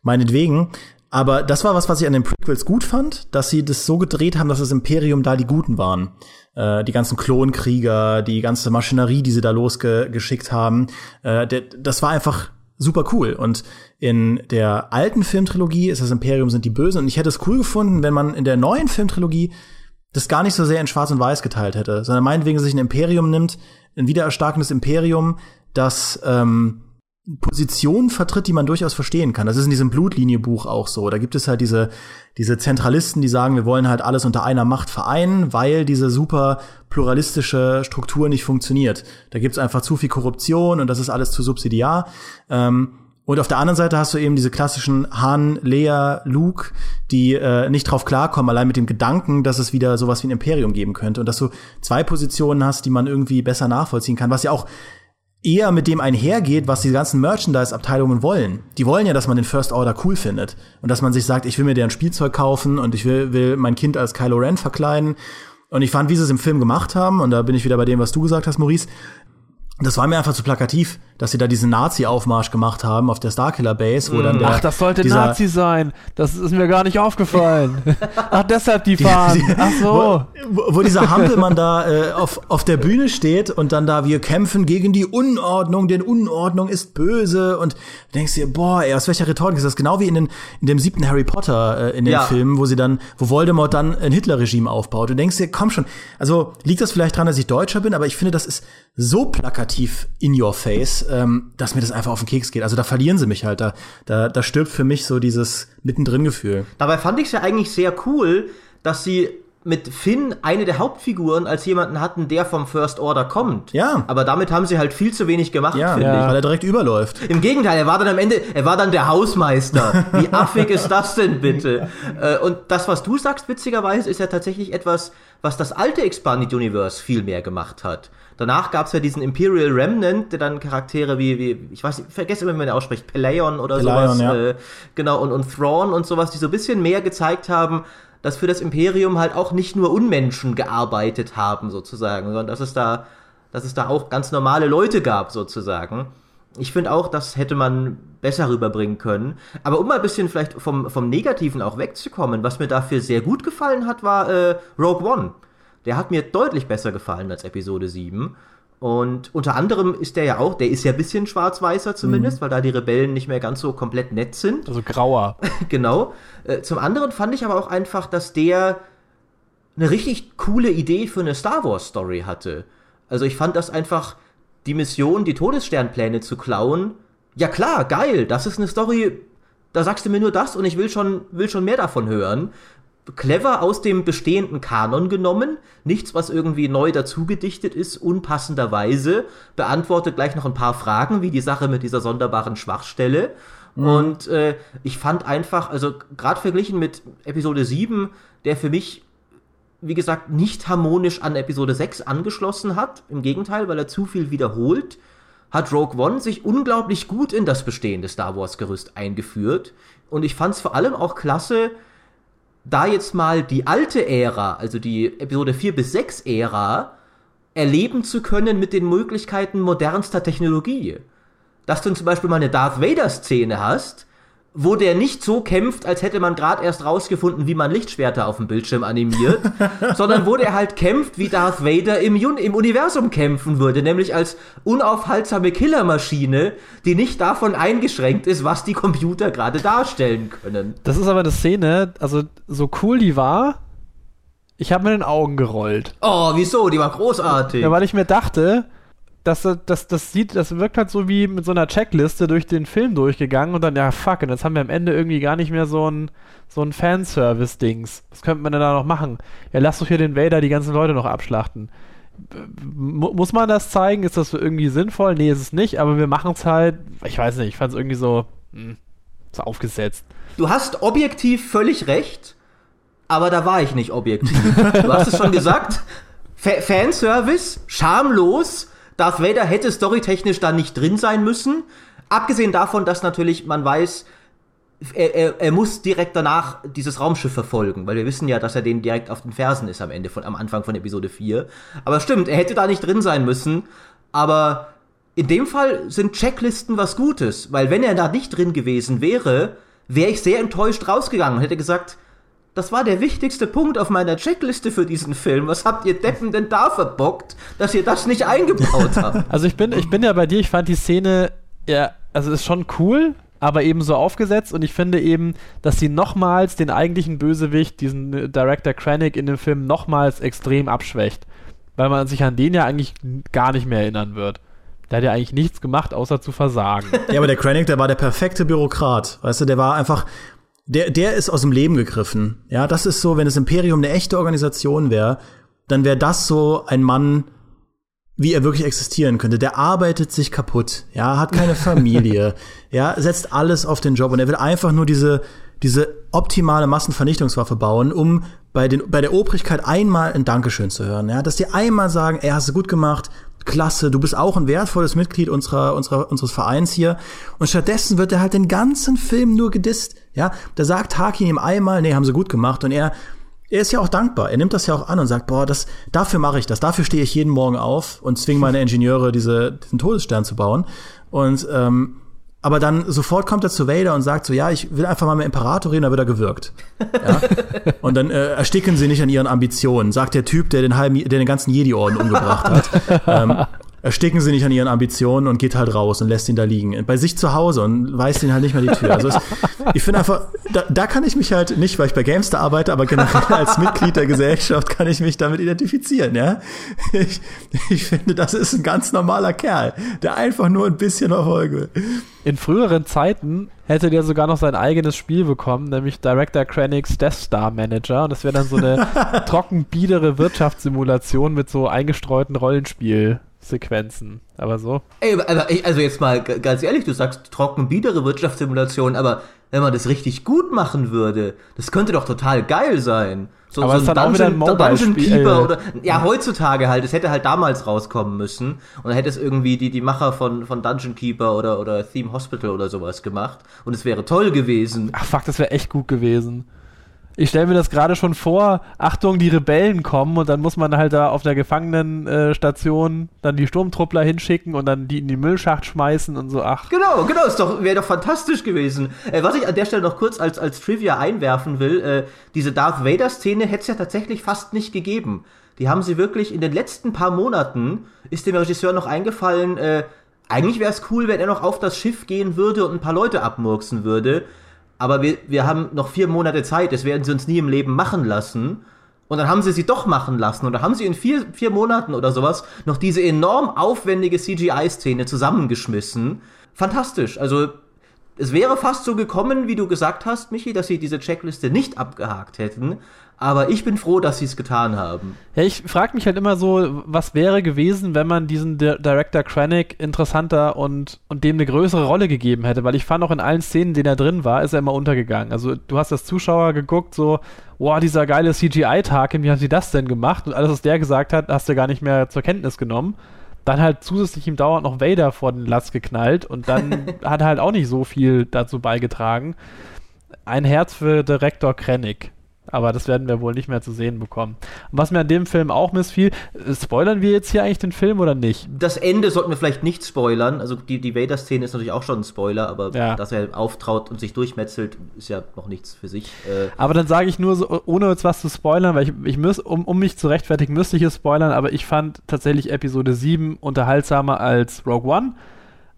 meinetwegen. Aber das war was, was ich an den Prequels gut fand, dass sie das so gedreht haben, dass das Imperium da die Guten waren. Äh, die ganzen Klonkrieger, die ganze Maschinerie, die sie da losgeschickt haben. Äh, das war einfach super cool. Und in der alten Filmtrilogie ist das Imperium sind die Bösen. Und ich hätte es cool gefunden, wenn man in der neuen Filmtrilogie das gar nicht so sehr in Schwarz und Weiß geteilt hätte, sondern meinetwegen sich ein Imperium nimmt, ein wiedererstarkendes Imperium, das ähm, Positionen vertritt, die man durchaus verstehen kann. Das ist in diesem Blutlinie-Buch auch so. Da gibt es halt diese, diese Zentralisten, die sagen, wir wollen halt alles unter einer Macht vereinen, weil diese super pluralistische Struktur nicht funktioniert. Da gibt es einfach zu viel Korruption und das ist alles zu subsidiar. Ähm, und auf der anderen Seite hast du eben diese klassischen Han, Lea, Luke, die äh, nicht drauf klarkommen, allein mit dem Gedanken, dass es wieder sowas wie ein Imperium geben könnte. Und dass du zwei Positionen hast, die man irgendwie besser nachvollziehen kann, was ja auch eher mit dem einhergeht, was die ganzen Merchandise-Abteilungen wollen. Die wollen ja, dass man den First Order cool findet und dass man sich sagt, ich will mir deren Spielzeug kaufen und ich will, will mein Kind als Kylo Ren verkleiden. Und ich fand, wie sie es im Film gemacht haben, und da bin ich wieder bei dem, was du gesagt hast, Maurice, das war mir einfach zu plakativ, dass sie da diesen Nazi-Aufmarsch gemacht haben auf der Starkiller Base, wo dann der. Ach, das sollte Nazi sein. Das ist mir gar nicht aufgefallen. Ach, deshalb die fahren. Die, die, Ach so. Wo, wo dieser Hampelmann da äh, auf, auf der Bühne steht und dann da, wir kämpfen gegen die Unordnung, denn Unordnung ist böse. Und du denkst dir, boah, ey, aus welcher Rhetorik ist das? Genau wie in, den, in dem siebten Harry Potter äh, in den ja. Filmen, wo sie dann, wo Voldemort dann ein Hitler-Regime aufbaut. Du denkst dir, komm schon. Also liegt das vielleicht dran, dass ich Deutscher bin, aber ich finde, das ist so plakativ in your face, ähm, dass mir das einfach auf den Keks geht. Also da verlieren sie mich halt. Da, da, da stirbt für mich so dieses mittendrin Gefühl. Dabei fand ich es ja eigentlich sehr cool, dass sie mit Finn eine der Hauptfiguren als jemanden hatten, der vom First Order kommt. Ja. Aber damit haben sie halt viel zu wenig gemacht, ja, finde ja. ich. Weil er direkt überläuft. Im Gegenteil, er war dann am Ende, er war dann der Hausmeister. Wie affig ist das denn bitte? Äh, und das, was du sagst, witzigerweise, ist ja tatsächlich etwas, was das alte Expanded Universe viel mehr gemacht hat. Danach gab es ja diesen Imperial Remnant, der dann Charaktere wie, wie ich weiß, ich vergesse immer, wie man den ausspricht, Peleon oder Peleon, sowas, ja. äh, genau, und, und Thrawn und sowas, die so ein bisschen mehr gezeigt haben, dass für das Imperium halt auch nicht nur Unmenschen gearbeitet haben, sozusagen, sondern dass es da, dass es da auch ganz normale Leute gab, sozusagen. Ich finde auch, das hätte man besser rüberbringen können. Aber um mal ein bisschen vielleicht vom, vom Negativen auch wegzukommen, was mir dafür sehr gut gefallen hat, war äh, Rogue One. Der hat mir deutlich besser gefallen als Episode 7. Und unter anderem ist der ja auch, der ist ja ein bisschen schwarz-weißer zumindest, mhm. weil da die Rebellen nicht mehr ganz so komplett nett sind. Also grauer. genau. Äh, zum anderen fand ich aber auch einfach, dass der eine richtig coole Idee für eine Star Wars Story hatte. Also ich fand das einfach, die Mission, die Todessternpläne zu klauen, ja klar, geil, das ist eine Story, da sagst du mir nur das und ich will schon, will schon mehr davon hören clever aus dem bestehenden Kanon genommen, nichts, was irgendwie neu dazugedichtet ist, unpassenderweise, beantwortet gleich noch ein paar Fragen, wie die Sache mit dieser sonderbaren Schwachstelle. Mhm. Und äh, ich fand einfach, also gerade verglichen mit Episode 7, der für mich, wie gesagt, nicht harmonisch an Episode 6 angeschlossen hat, im Gegenteil, weil er zu viel wiederholt, hat Rogue One sich unglaublich gut in das bestehende Star Wars-Gerüst eingeführt. Und ich fand es vor allem auch klasse, da jetzt mal die alte Ära, also die Episode 4 bis 6 Ära, erleben zu können mit den Möglichkeiten modernster Technologie. Dass du zum Beispiel mal eine Darth Vader-Szene hast, wo der nicht so kämpft, als hätte man gerade erst rausgefunden, wie man Lichtschwerter auf dem Bildschirm animiert, sondern wo der halt kämpft, wie Darth Vader im, im, Universum kämpfen würde, nämlich als unaufhaltsame Killermaschine, die nicht davon eingeschränkt ist, was die Computer gerade darstellen können. Das ist aber eine Szene, also so cool die war, ich habe mit den Augen gerollt. Oh, wieso? Die war großartig. Ja, weil ich mir dachte, das, das, das sieht, das wirkt halt so wie mit so einer Checkliste durch den Film durchgegangen und dann, ja, fuck, und jetzt haben wir am Ende irgendwie gar nicht mehr so ein, so ein Fanservice-Dings. Was könnte man denn da noch machen? Ja, lass doch hier den Vader die ganzen Leute noch abschlachten. muss man das zeigen? Ist das irgendwie sinnvoll? Nee, ist es nicht, aber wir machen es halt, ich weiß nicht, ich fand es irgendwie so, hm, so aufgesetzt. Du hast objektiv völlig recht, aber da war ich nicht objektiv. du hast es schon gesagt. Fa Fanservice, schamlos, Darth Vader hätte storytechnisch da nicht drin sein müssen. Abgesehen davon, dass natürlich man weiß, er, er, er, muss direkt danach dieses Raumschiff verfolgen, weil wir wissen ja, dass er den direkt auf den Fersen ist am Ende von, am Anfang von Episode 4. Aber stimmt, er hätte da nicht drin sein müssen. Aber in dem Fall sind Checklisten was Gutes, weil wenn er da nicht drin gewesen wäre, wäre ich sehr enttäuscht rausgegangen und hätte gesagt, das war der wichtigste Punkt auf meiner Checkliste für diesen Film. Was habt ihr Deppen denn da verbockt, dass ihr das nicht eingebaut habt? Also ich bin, ich bin ja bei dir, ich fand die Szene, ja, also ist schon cool, aber eben so aufgesetzt und ich finde eben, dass sie nochmals den eigentlichen Bösewicht, diesen Director Krennic in dem Film nochmals extrem abschwächt. Weil man sich an den ja eigentlich gar nicht mehr erinnern wird. Der hat ja eigentlich nichts gemacht, außer zu versagen. Ja, aber der Krennic, der war der perfekte Bürokrat. Weißt du, der war einfach, der, der ist aus dem Leben gegriffen. Ja, das ist so, wenn das Imperium eine echte Organisation wäre, dann wäre das so ein Mann, wie er wirklich existieren könnte. Der arbeitet sich kaputt, ja, hat keine Familie, ja, setzt alles auf den Job und er will einfach nur diese, diese optimale Massenvernichtungswaffe bauen, um bei, den, bei der Obrigkeit einmal ein Dankeschön zu hören, ja, dass die einmal sagen, ey, hast du gut gemacht, klasse, du bist auch ein wertvolles Mitglied unserer, unserer, unseres Vereins hier. Und stattdessen wird er halt den ganzen Film nur gedisst. Ja, da sagt Hakin ihm einmal, nee, haben sie gut gemacht. Und er, er ist ja auch dankbar. Er nimmt das ja auch an und sagt, boah, das, dafür mache ich das. Dafür stehe ich jeden Morgen auf und zwinge meine Ingenieure, diese, diesen Todesstern zu bauen. Und ähm, aber dann sofort kommt er zu Vader und sagt so, ja, ich will einfach mal mit Imperator reden, da wird er gewürgt. Ja? und dann äh, ersticken sie nicht an ihren Ambitionen, sagt der Typ, der den halben, der den ganzen Jedi-Orden umgebracht hat. ähm, ersticken sie nicht an ihren Ambitionen und geht halt raus und lässt ihn da liegen. Bei sich zu Hause und weist ihn halt nicht mehr die Tür. Also es, ich finde einfach, da, da kann ich mich halt nicht, weil ich bei Gamester arbeite, aber generell als Mitglied der Gesellschaft kann ich mich damit identifizieren, ja. Ich, ich finde, das ist ein ganz normaler Kerl, der einfach nur ein bisschen Erfolg will. In früheren Zeiten hätte der sogar noch sein eigenes Spiel bekommen, nämlich Director Krennic's Death Star Manager. Und das wäre dann so eine trockenbiedere Wirtschaftssimulation mit so eingestreuten Rollenspielsequenzen. Aber so. Ey, also jetzt mal ganz ehrlich, du sagst trockenbiedere Wirtschaftssimulation, aber wenn man das richtig gut machen würde, das könnte doch total geil sein. So, aber so ein Dungeon, auch wieder ein Dungeon Keeper oder ja heutzutage halt. Es hätte halt damals rauskommen müssen und dann hätte es irgendwie die die Macher von von Dungeon Keeper oder oder Theme Hospital oder sowas gemacht und es wäre toll gewesen. Ach fuck, das wäre echt gut gewesen. Ich stelle mir das gerade schon vor, Achtung, die Rebellen kommen und dann muss man halt da auf der Gefangenenstation äh, dann die Sturmtruppler hinschicken und dann die in die Müllschacht schmeißen und so, ach. Genau, genau, ist doch, wäre doch fantastisch gewesen. Äh, was ich an der Stelle noch kurz als, als Trivia einwerfen will, äh, diese Darth Vader-Szene hätte es ja tatsächlich fast nicht gegeben. Die haben sie wirklich in den letzten paar Monaten, ist dem Regisseur noch eingefallen, äh, eigentlich wäre es cool, wenn er noch auf das Schiff gehen würde und ein paar Leute abmurksen würde aber wir, wir haben noch vier Monate Zeit, das werden sie uns nie im Leben machen lassen. Und dann haben sie sie doch machen lassen. Und dann haben sie in vier, vier Monaten oder sowas noch diese enorm aufwendige CGI-Szene zusammengeschmissen. Fantastisch. Also, es wäre fast so gekommen, wie du gesagt hast, Michi, dass sie diese Checkliste nicht abgehakt hätten. Aber ich bin froh, dass sie es getan haben. Ja, ich frage mich halt immer so, was wäre gewesen, wenn man diesen Di Director Krennic interessanter und, und dem eine größere Rolle gegeben hätte, weil ich fand auch in allen Szenen, in denen er drin war, ist er immer untergegangen. Also du hast als Zuschauer geguckt, so, wow, dieser geile CGI-Tag, wie haben sie das denn gemacht? Und alles, was der gesagt hat, hast du gar nicht mehr zur Kenntnis genommen. Dann halt zusätzlich ihm dauernd noch Vader vor den Latz geknallt und dann hat er halt auch nicht so viel dazu beigetragen. Ein Herz für Direktor Krennic. Aber das werden wir wohl nicht mehr zu sehen bekommen. Und was mir an dem Film auch missfiel, äh, spoilern wir jetzt hier eigentlich den Film oder nicht? Das Ende sollten wir vielleicht nicht spoilern. Also die, die Vader-Szene ist natürlich auch schon ein Spoiler, aber ja. dass er auftraut und sich durchmetzelt, ist ja noch nichts für sich. Äh aber dann sage ich nur, so, ohne jetzt was zu spoilern, weil ich, ich muss, um, um mich zu rechtfertigen, müsste ich es spoilern, aber ich fand tatsächlich Episode 7 unterhaltsamer als Rogue One.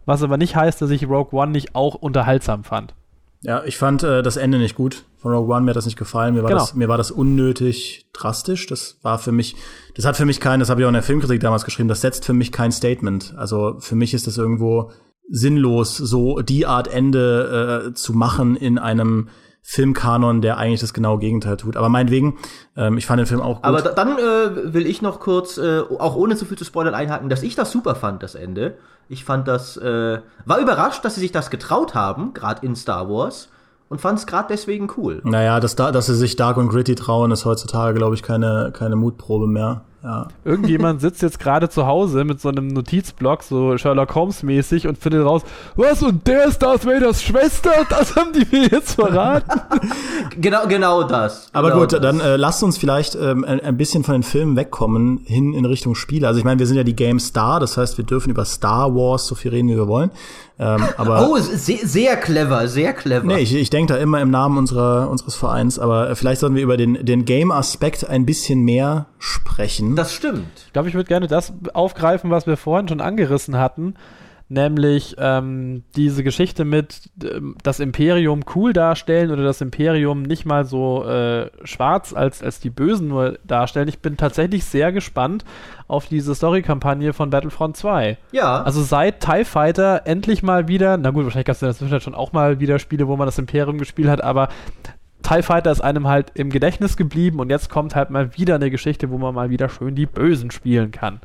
Was aber nicht heißt, dass ich Rogue One nicht auch unterhaltsam fand. Ja, ich fand äh, das Ende nicht gut von Rogue One. Mir hat das nicht gefallen. Mir war, genau. das, mir war das unnötig drastisch. Das war für mich, das hat für mich kein, das habe ich auch in der Filmkritik damals geschrieben, das setzt für mich kein Statement. Also für mich ist das irgendwo sinnlos, so die Art Ende äh, zu machen in einem Filmkanon, der eigentlich das genaue Gegenteil tut. Aber meinetwegen, ähm, ich fand den Film auch gut. Aber da, dann äh, will ich noch kurz, äh, auch ohne zu viel zu spoilern, einhaken, dass ich das super fand, das Ende. Ich fand das, äh, war überrascht, dass sie sich das getraut haben, gerade in Star Wars und fand es gerade deswegen cool. Naja, dass, da, dass sie sich Dark und Gritty trauen, ist heutzutage, glaube ich, keine, keine Mutprobe mehr. Ja. Irgendjemand sitzt jetzt gerade zu Hause mit so einem Notizblock, so Sherlock Holmes mäßig und findet raus, was und der ist Darth Vaders Schwester? Das haben die mir jetzt verraten. genau, genau das. Aber genau gut, das. dann äh, lasst uns vielleicht ähm, ein, ein, bisschen von den Filmen wegkommen, hin in Richtung Spiele. Also ich meine, wir sind ja die Game Star, das heißt, wir dürfen über Star Wars so viel reden, wie wir wollen. Ähm, aber oh, sehr, sehr clever, sehr clever. Nee, ich, ich denke da immer im Namen unserer, unseres Vereins, aber vielleicht sollten wir über den, den Game-Aspekt ein bisschen mehr sprechen. Das stimmt. Ich glaube, ich würde gerne das aufgreifen, was wir vorhin schon angerissen hatten nämlich ähm, diese Geschichte mit ähm, das Imperium cool darstellen oder das Imperium nicht mal so äh, schwarz als, als die Bösen nur darstellen. Ich bin tatsächlich sehr gespannt auf diese Story-Kampagne von Battlefront 2. Ja. Also seit TIE Fighter endlich mal wieder, na gut, wahrscheinlich gab es in der Zwischenzeit schon auch mal wieder Spiele, wo man das Imperium gespielt hat, aber TIE Fighter ist einem halt im Gedächtnis geblieben und jetzt kommt halt mal wieder eine Geschichte, wo man mal wieder schön die Bösen spielen kann.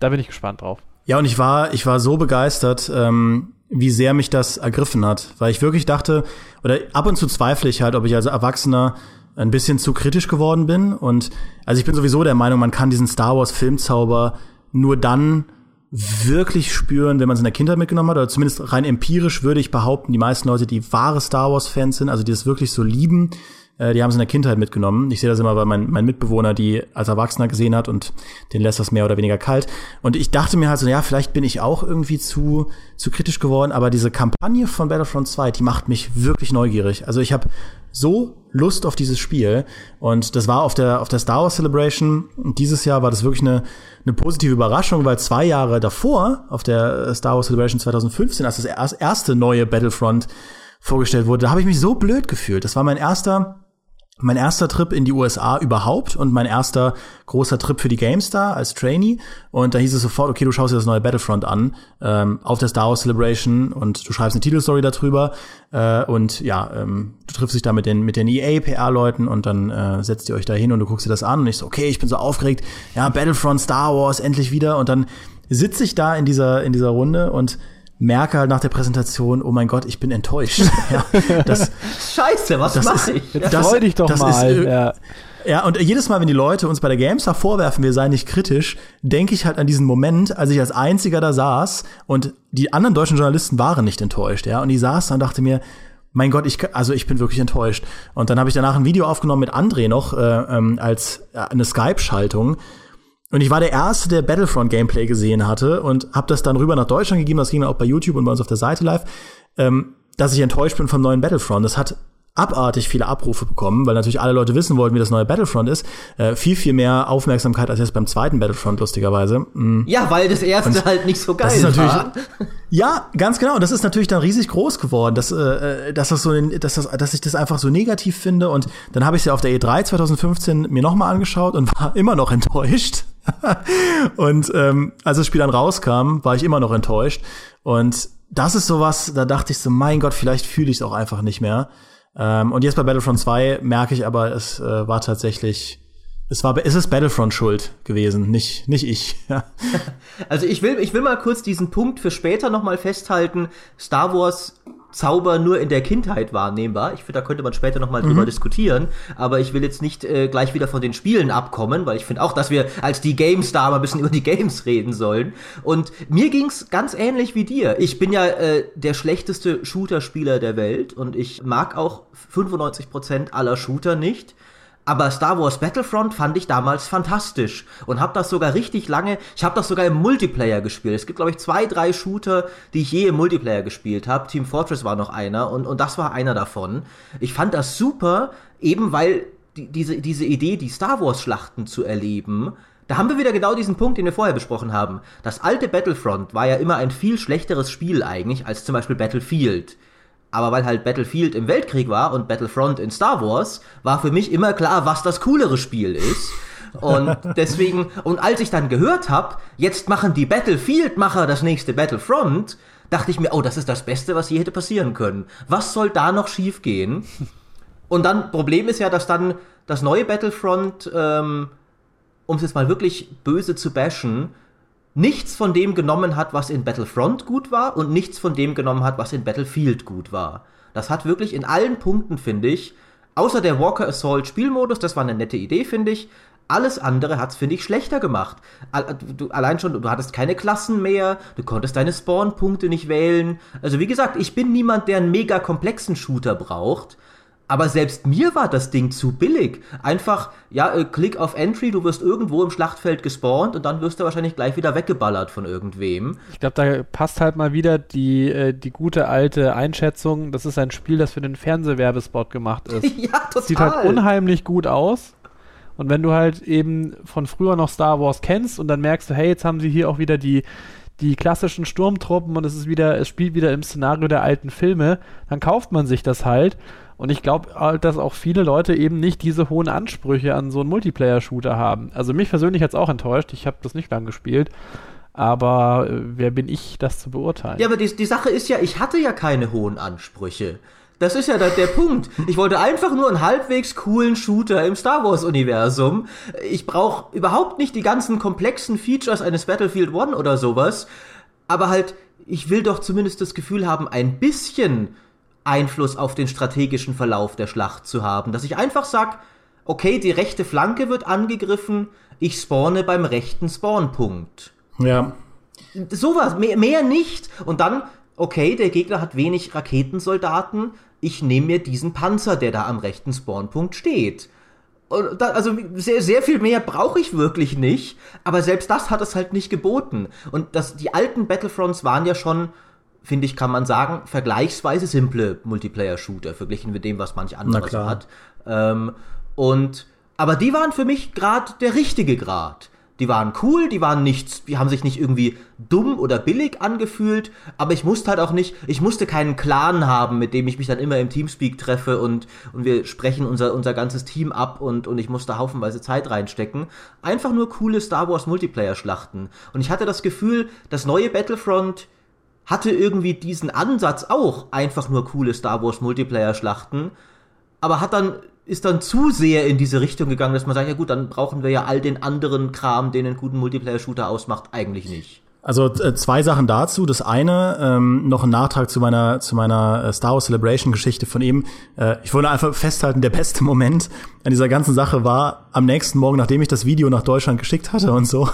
Da bin ich gespannt drauf. Ja, und ich war, ich war so begeistert, ähm, wie sehr mich das ergriffen hat, weil ich wirklich dachte, oder ab und zu zweifle ich halt, ob ich als Erwachsener ein bisschen zu kritisch geworden bin. Und also ich bin sowieso der Meinung, man kann diesen Star Wars Filmzauber nur dann wirklich spüren, wenn man es in der Kindheit mitgenommen hat, oder zumindest rein empirisch würde ich behaupten, die meisten Leute, die wahre Star Wars Fans sind, also die das wirklich so lieben, äh, die haben es in der Kindheit mitgenommen. Ich sehe das immer bei meinem mein Mitbewohner, die als Erwachsener gesehen hat und den lässt das mehr oder weniger kalt. Und ich dachte mir halt so, ja, vielleicht bin ich auch irgendwie zu, zu kritisch geworden, aber diese Kampagne von Battlefront 2, die macht mich wirklich neugierig. Also ich habe so Lust auf dieses Spiel. Und das war auf der, auf der Star Wars Celebration. Dieses Jahr war das wirklich eine, eine positive Überraschung, weil zwei Jahre davor, auf der Star Wars Celebration 2015, als das erste neue Battlefront vorgestellt wurde, da habe ich mich so blöd gefühlt. Das war mein erster mein erster Trip in die USA überhaupt und mein erster großer Trip für die GameStar als Trainee. Und da hieß es sofort, okay, du schaust dir das neue Battlefront an ähm, auf der Star Wars Celebration und du schreibst eine Titelstory darüber. Äh, und ja, ähm, du triffst dich da mit den, mit den EA-PR-Leuten und dann äh, setzt ihr euch da hin und du guckst dir das an. Und ich so, okay, ich bin so aufgeregt. Ja, Battlefront, Star Wars, endlich wieder. Und dann sitze ich da in dieser, in dieser Runde und merke halt nach der Präsentation, oh mein Gott, ich bin enttäuscht. ja, das, Scheiße, was mache ich? Jetzt das, freu dich doch mal. Ist, äh, ja. ja, und jedes Mal, wenn die Leute uns bei der GameStar vorwerfen, wir seien nicht kritisch, denke ich halt an diesen Moment, als ich als einziger da saß und die anderen deutschen Journalisten waren nicht enttäuscht, ja, und die saßen und dachte mir, mein Gott, ich, also ich bin wirklich enttäuscht. Und dann habe ich danach ein Video aufgenommen mit André noch äh, ähm, als äh, eine Skype-Schaltung. Und ich war der Erste, der Battlefront-Gameplay gesehen hatte und habe das dann rüber nach Deutschland gegeben. Das ging dann auch bei YouTube und bei uns auf der Seite live, ähm, dass ich enttäuscht bin vom neuen Battlefront. Das hat abartig viele Abrufe bekommen, weil natürlich alle Leute wissen wollten, wie das neue Battlefront ist. Äh, viel, viel mehr Aufmerksamkeit als jetzt beim zweiten Battlefront, lustigerweise. Mhm. Ja, weil das erste und halt nicht so geil das ist natürlich, war. Ja, ganz genau. Das ist natürlich dann riesig groß geworden, dass, äh, dass, das so, dass, das, dass ich das einfach so negativ finde. Und dann habe ich es ja auf der E3 2015 mir nochmal angeschaut und war immer noch enttäuscht. und ähm, als das Spiel dann rauskam, war ich immer noch enttäuscht. Und das ist sowas, da dachte ich so, mein Gott, vielleicht fühle ich es auch einfach nicht mehr. Ähm, und jetzt bei Battlefront 2 merke ich aber, es äh, war tatsächlich, es war, es ist Battlefront schuld gewesen, nicht, nicht ich. also ich will, ich will mal kurz diesen Punkt für später nochmal festhalten. Star Wars Zauber nur in der Kindheit wahrnehmbar. Ich finde, da könnte man später nochmal mhm. drüber diskutieren. Aber ich will jetzt nicht äh, gleich wieder von den Spielen abkommen, weil ich finde auch, dass wir als die GameStar mal ein bisschen über die Games reden sollen. Und mir ging's ganz ähnlich wie dir. Ich bin ja äh, der schlechteste Shooter-Spieler der Welt und ich mag auch 95% aller Shooter nicht. Aber Star Wars Battlefront fand ich damals fantastisch und habe das sogar richtig lange, ich habe das sogar im Multiplayer gespielt. Es gibt glaube ich zwei, drei Shooter, die ich je im Multiplayer gespielt habe. Team Fortress war noch einer und, und das war einer davon. Ich fand das super, eben weil die, diese, diese Idee, die Star Wars Schlachten zu erleben, da haben wir wieder genau diesen Punkt, den wir vorher besprochen haben. Das alte Battlefront war ja immer ein viel schlechteres Spiel eigentlich als zum Beispiel Battlefield. Aber weil halt Battlefield im Weltkrieg war und Battlefront in Star Wars, war für mich immer klar, was das coolere Spiel ist. Und deswegen, und als ich dann gehört habe, jetzt machen die Battlefield-Macher das nächste Battlefront, dachte ich mir, oh, das ist das Beste, was je hätte passieren können. Was soll da noch schiefgehen? Und dann, Problem ist ja, dass dann das neue Battlefront, ähm, um es jetzt mal wirklich böse zu bashen, nichts von dem genommen hat, was in Battlefront gut war und nichts von dem genommen hat, was in Battlefield gut war. Das hat wirklich in allen Punkten, finde ich, außer der Walker Assault Spielmodus, das war eine nette Idee, finde ich, alles andere hat's, finde ich, schlechter gemacht. Allein schon, du hattest keine Klassen mehr, du konntest deine Spawn-Punkte nicht wählen. Also wie gesagt, ich bin niemand, der einen mega komplexen Shooter braucht. Aber selbst mir war das Ding zu billig. Einfach, ja, äh, Klick auf Entry, du wirst irgendwo im Schlachtfeld gespawnt und dann wirst du wahrscheinlich gleich wieder weggeballert von irgendwem. Ich glaube, da passt halt mal wieder die, äh, die gute alte Einschätzung, das ist ein Spiel, das für den Fernsehwerbespot gemacht ist. ja, total. Sieht halt unheimlich gut aus. Und wenn du halt eben von früher noch Star Wars kennst und dann merkst du, hey, jetzt haben sie hier auch wieder die, die klassischen Sturmtruppen und es ist wieder, es spielt wieder im Szenario der alten Filme, dann kauft man sich das halt. Und ich glaube halt, dass auch viele Leute eben nicht diese hohen Ansprüche an so einen Multiplayer-Shooter haben. Also mich persönlich hat es auch enttäuscht. Ich habe das nicht lang gespielt. Aber äh, wer bin ich, das zu beurteilen? Ja, aber die, die Sache ist ja, ich hatte ja keine hohen Ansprüche. Das ist ja der, der Punkt. Ich wollte einfach nur einen halbwegs coolen Shooter im Star Wars-Universum. Ich brauche überhaupt nicht die ganzen komplexen Features eines Battlefield One oder sowas. Aber halt, ich will doch zumindest das Gefühl haben, ein bisschen Einfluss auf den strategischen Verlauf der Schlacht zu haben. Dass ich einfach sag, okay, die rechte Flanke wird angegriffen, ich spawne beim rechten Spawnpunkt. Ja. Sowas, mehr, mehr nicht. Und dann, okay, der Gegner hat wenig Raketensoldaten, ich nehme mir diesen Panzer, der da am rechten Spawnpunkt steht. Da, also sehr, sehr viel mehr brauche ich wirklich nicht, aber selbst das hat es halt nicht geboten. Und das, die alten Battlefronts waren ja schon finde ich, kann man sagen, vergleichsweise simple Multiplayer-Shooter, verglichen mit dem, was manch anderes hat. Ähm, und, aber die waren für mich gerade der richtige Grad. Die waren cool, die waren nichts, die haben sich nicht irgendwie dumm oder billig angefühlt, aber ich musste halt auch nicht, ich musste keinen Clan haben, mit dem ich mich dann immer im Teamspeak treffe und, und wir sprechen unser, unser ganzes Team ab und, und ich musste haufenweise Zeit reinstecken. Einfach nur coole Star Wars Multiplayer-Schlachten. Und ich hatte das Gefühl, das neue Battlefront hatte irgendwie diesen Ansatz auch, einfach nur coole Star Wars Multiplayer-Schlachten, aber hat dann ist dann zu sehr in diese Richtung gegangen, dass man sagt, ja gut, dann brauchen wir ja all den anderen Kram, den einen guten Multiplayer-Shooter ausmacht, eigentlich nicht. Also äh, zwei Sachen dazu. Das eine, ähm, noch ein Nachtrag zu meiner zu meiner äh, Star Wars Celebration Geschichte von eben. Äh, ich wollte einfach festhalten, der beste Moment an dieser ganzen Sache war am nächsten Morgen, nachdem ich das Video nach Deutschland geschickt hatte und so,